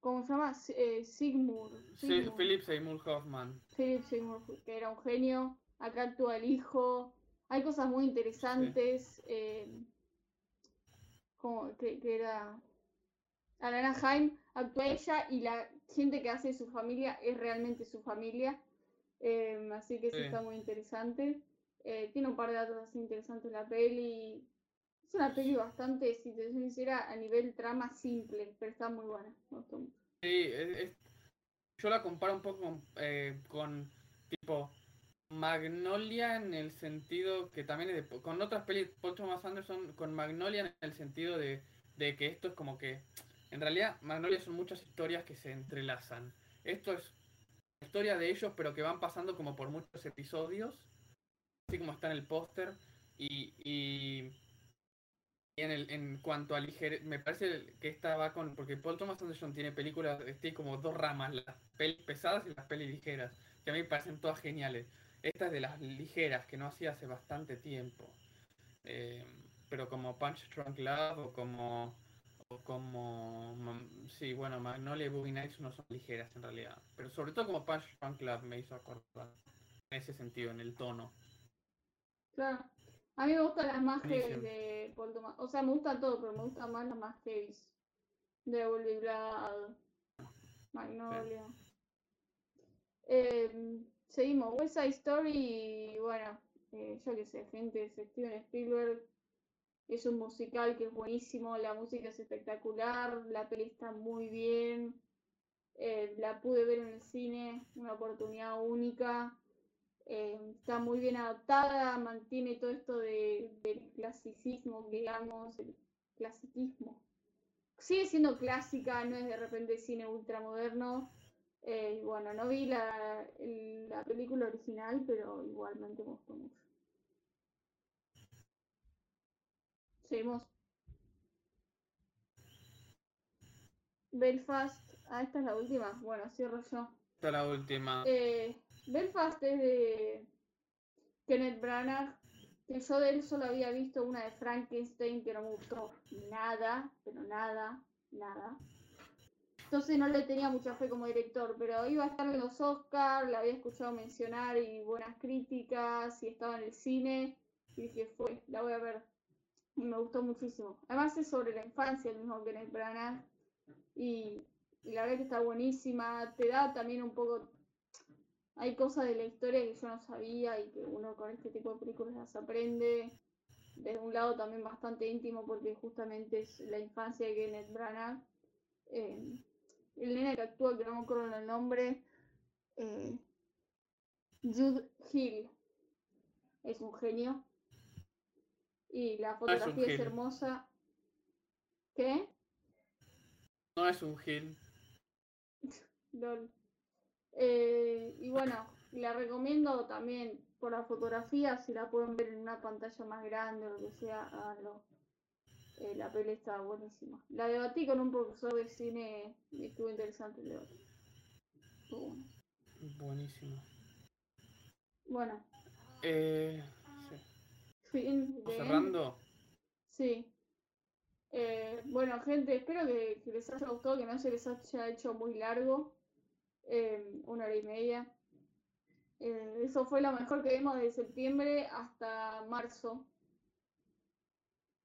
¿Cómo se llama? Eh, Sigmund. Sí, Sigmund. Philip Seymour Hoffman. Philip Seymour, que era un genio. Acá actúa el hijo. Hay cosas muy interesantes. eh, como que, que era. Alana Haim actúa ella y la gente que hace su familia es realmente su familia. eh, así que eso Sí. está muy interesante. Eh, tiene un par de datos así interesantes la peli. Es una peli bastante, si te soy sincera, a nivel trama simple, pero está muy buena. Me gustó mucho. Sí, es- es- yo la comparo un poco con, eh, con tipo Magnolia en el sentido que también es de, con otras pelis, Paul Thomas Anderson, con Magnolia en el sentido de, de que esto es como que, en realidad Magnolia son muchas historias que se entrelazan. Esto es historia de ellos, pero que van pasando como por muchos episodios, así como está en el póster, y, y, en, el, en cuanto a ligereza, me parece que esta va con, porque Paul Thomas Anderson tiene películas, tiene como dos ramas, las pelis pesadas y las pelis ligeras, que a mí me parecen todas geniales. Esta es de las ligeras, que no hacía hace bastante tiempo. Eh, pero como Punch Drunk Love o como o como sí bueno Magnolia y Boogie Nights no son ligeras en realidad pero sobre todo como Punch Drunk Love me hizo acordar en ese sentido en el tono Claro. A mí me gustan las más heavy de Paul Thomas. O sea, me gusta todo, pero me gustan más las más heavy. De Wolverine Blood, Magnolia. Eh, seguimos. West Side Story, y bueno, eh, yo qué sé, gente, Steven Spielberg. Es un musical que es buenísimo, la música es espectacular, la peli está muy bien. eh, la pude ver en el cine, una oportunidad única. eh, está muy bien adaptada, mantiene todo esto de, del clasicismo, digamos, el clasicismo. Sigue siendo clásica, no es de repente cine ultramoderno. Eh, y bueno, no vi la, el- la película original, pero igualmente me gustó mucho. Seguimos. Belfast. Ah, esta es la última. Bueno, cierro yo. esta es la última Eh, Belfast es de Kenneth Branagh, que yo de él solo había visto una de Frankenstein que no me gustó nada, pero nada, nada. Entonces no le tenía mucha fe como director, pero iba a estar en los Oscars, la había escuchado mencionar y buenas críticas, y estaba en el cine, y dije, fue, la voy a ver. Y me gustó muchísimo. Además es sobre la infancia, el mismo que Branagh, y, y la verdad que está buenísima, te da también un poco hay cosas de la historia que yo no sabía y que uno con este tipo de películas las aprende. Desde un lado también bastante íntimo porque justamente es la infancia de Kenneth Branagh. Eh, el nene que actúa, que no me acuerdo el nombre, eh, Jude Hill. Es un genio. Y la fotografía es, hermosa. ¿Qué? No es un Hill. Eh, y bueno, la recomiendo también por la fotografía, si la pueden ver en una pantalla más grande o lo que sea, háganlo. Eh, la peli está buenísima. La debatí con un profesor de cine y estuvo interesante el debate. Buenísimo. Bueno. Eh, sí. ¿Cerrando? Sí. Eh, bueno, gente, espero que, que les haya gustado, que no se les haya hecho muy largo. Em, una hora y media. Eh, eso fue lo mejor que vimos de septiembre hasta marzo.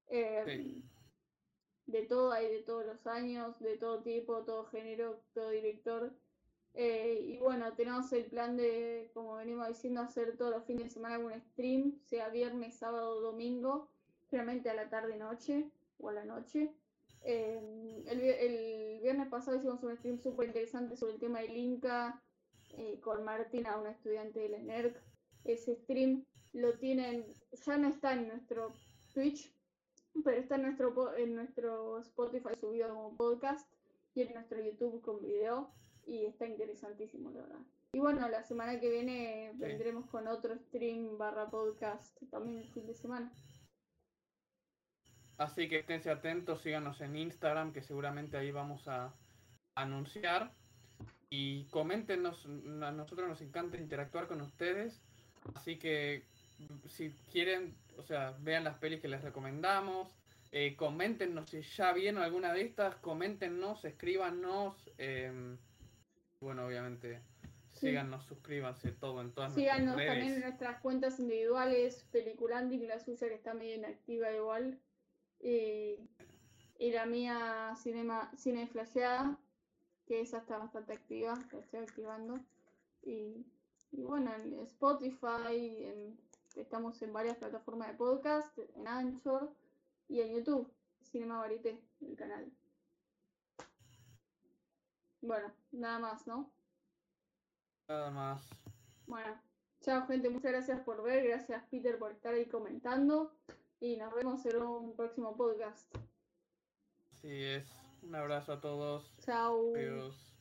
Em, de todo, hay de todos los años, de todo tipo, todo género, todo director. Eh, y bueno, tenemos el plan de, como venimos diciendo, hacer todos los fines de semana un stream, sea viernes, sábado, domingo, realmente a la tarde-noche o a la noche. Eh, el, viernes pasado hicimos un stream súper interesante sobre el tema del Inca eh, con Martina, una estudiante del SNERC. Ese stream lo tienen, ya no está en nuestro Twitch, pero está en nuestro, en nuestro Spotify subido como podcast y en nuestro YouTube con video y está interesantísimo, la verdad. Y bueno, la semana que viene vendremos con otro stream barra podcast también el fin de semana. Así que esténse atentos, síganos en Instagram, que seguramente ahí vamos a anunciar. Y coméntenos, a nosotros nos encanta interactuar con ustedes. Así que si quieren, o sea, vean las pelis que les recomendamos. Eh, coméntenos si ya vieron alguna de estas, coméntenos, escríbanos. Em, bueno, obviamente, síganos, suscríbanse todo en todas Síganos también en nuestras cuentas individuales, Peliculandi, que la suya que está medio inactiva igual. Y, la mía cinema, Cine Flasheada, que esa está bastante activa, la estoy activando. Y, bueno, en Spotify, estamos en varias plataformas de podcast, en Anchor y en YouTube, Cinema Varité, el canal. Bueno, nada más, ¿no? Nada más. Bueno, chao gente, muchas gracias por ver, gracias Peter por estar ahí comentando y nos vemos en un próximo podcast. Así es. Un abrazo a todos. Chao. Adiós.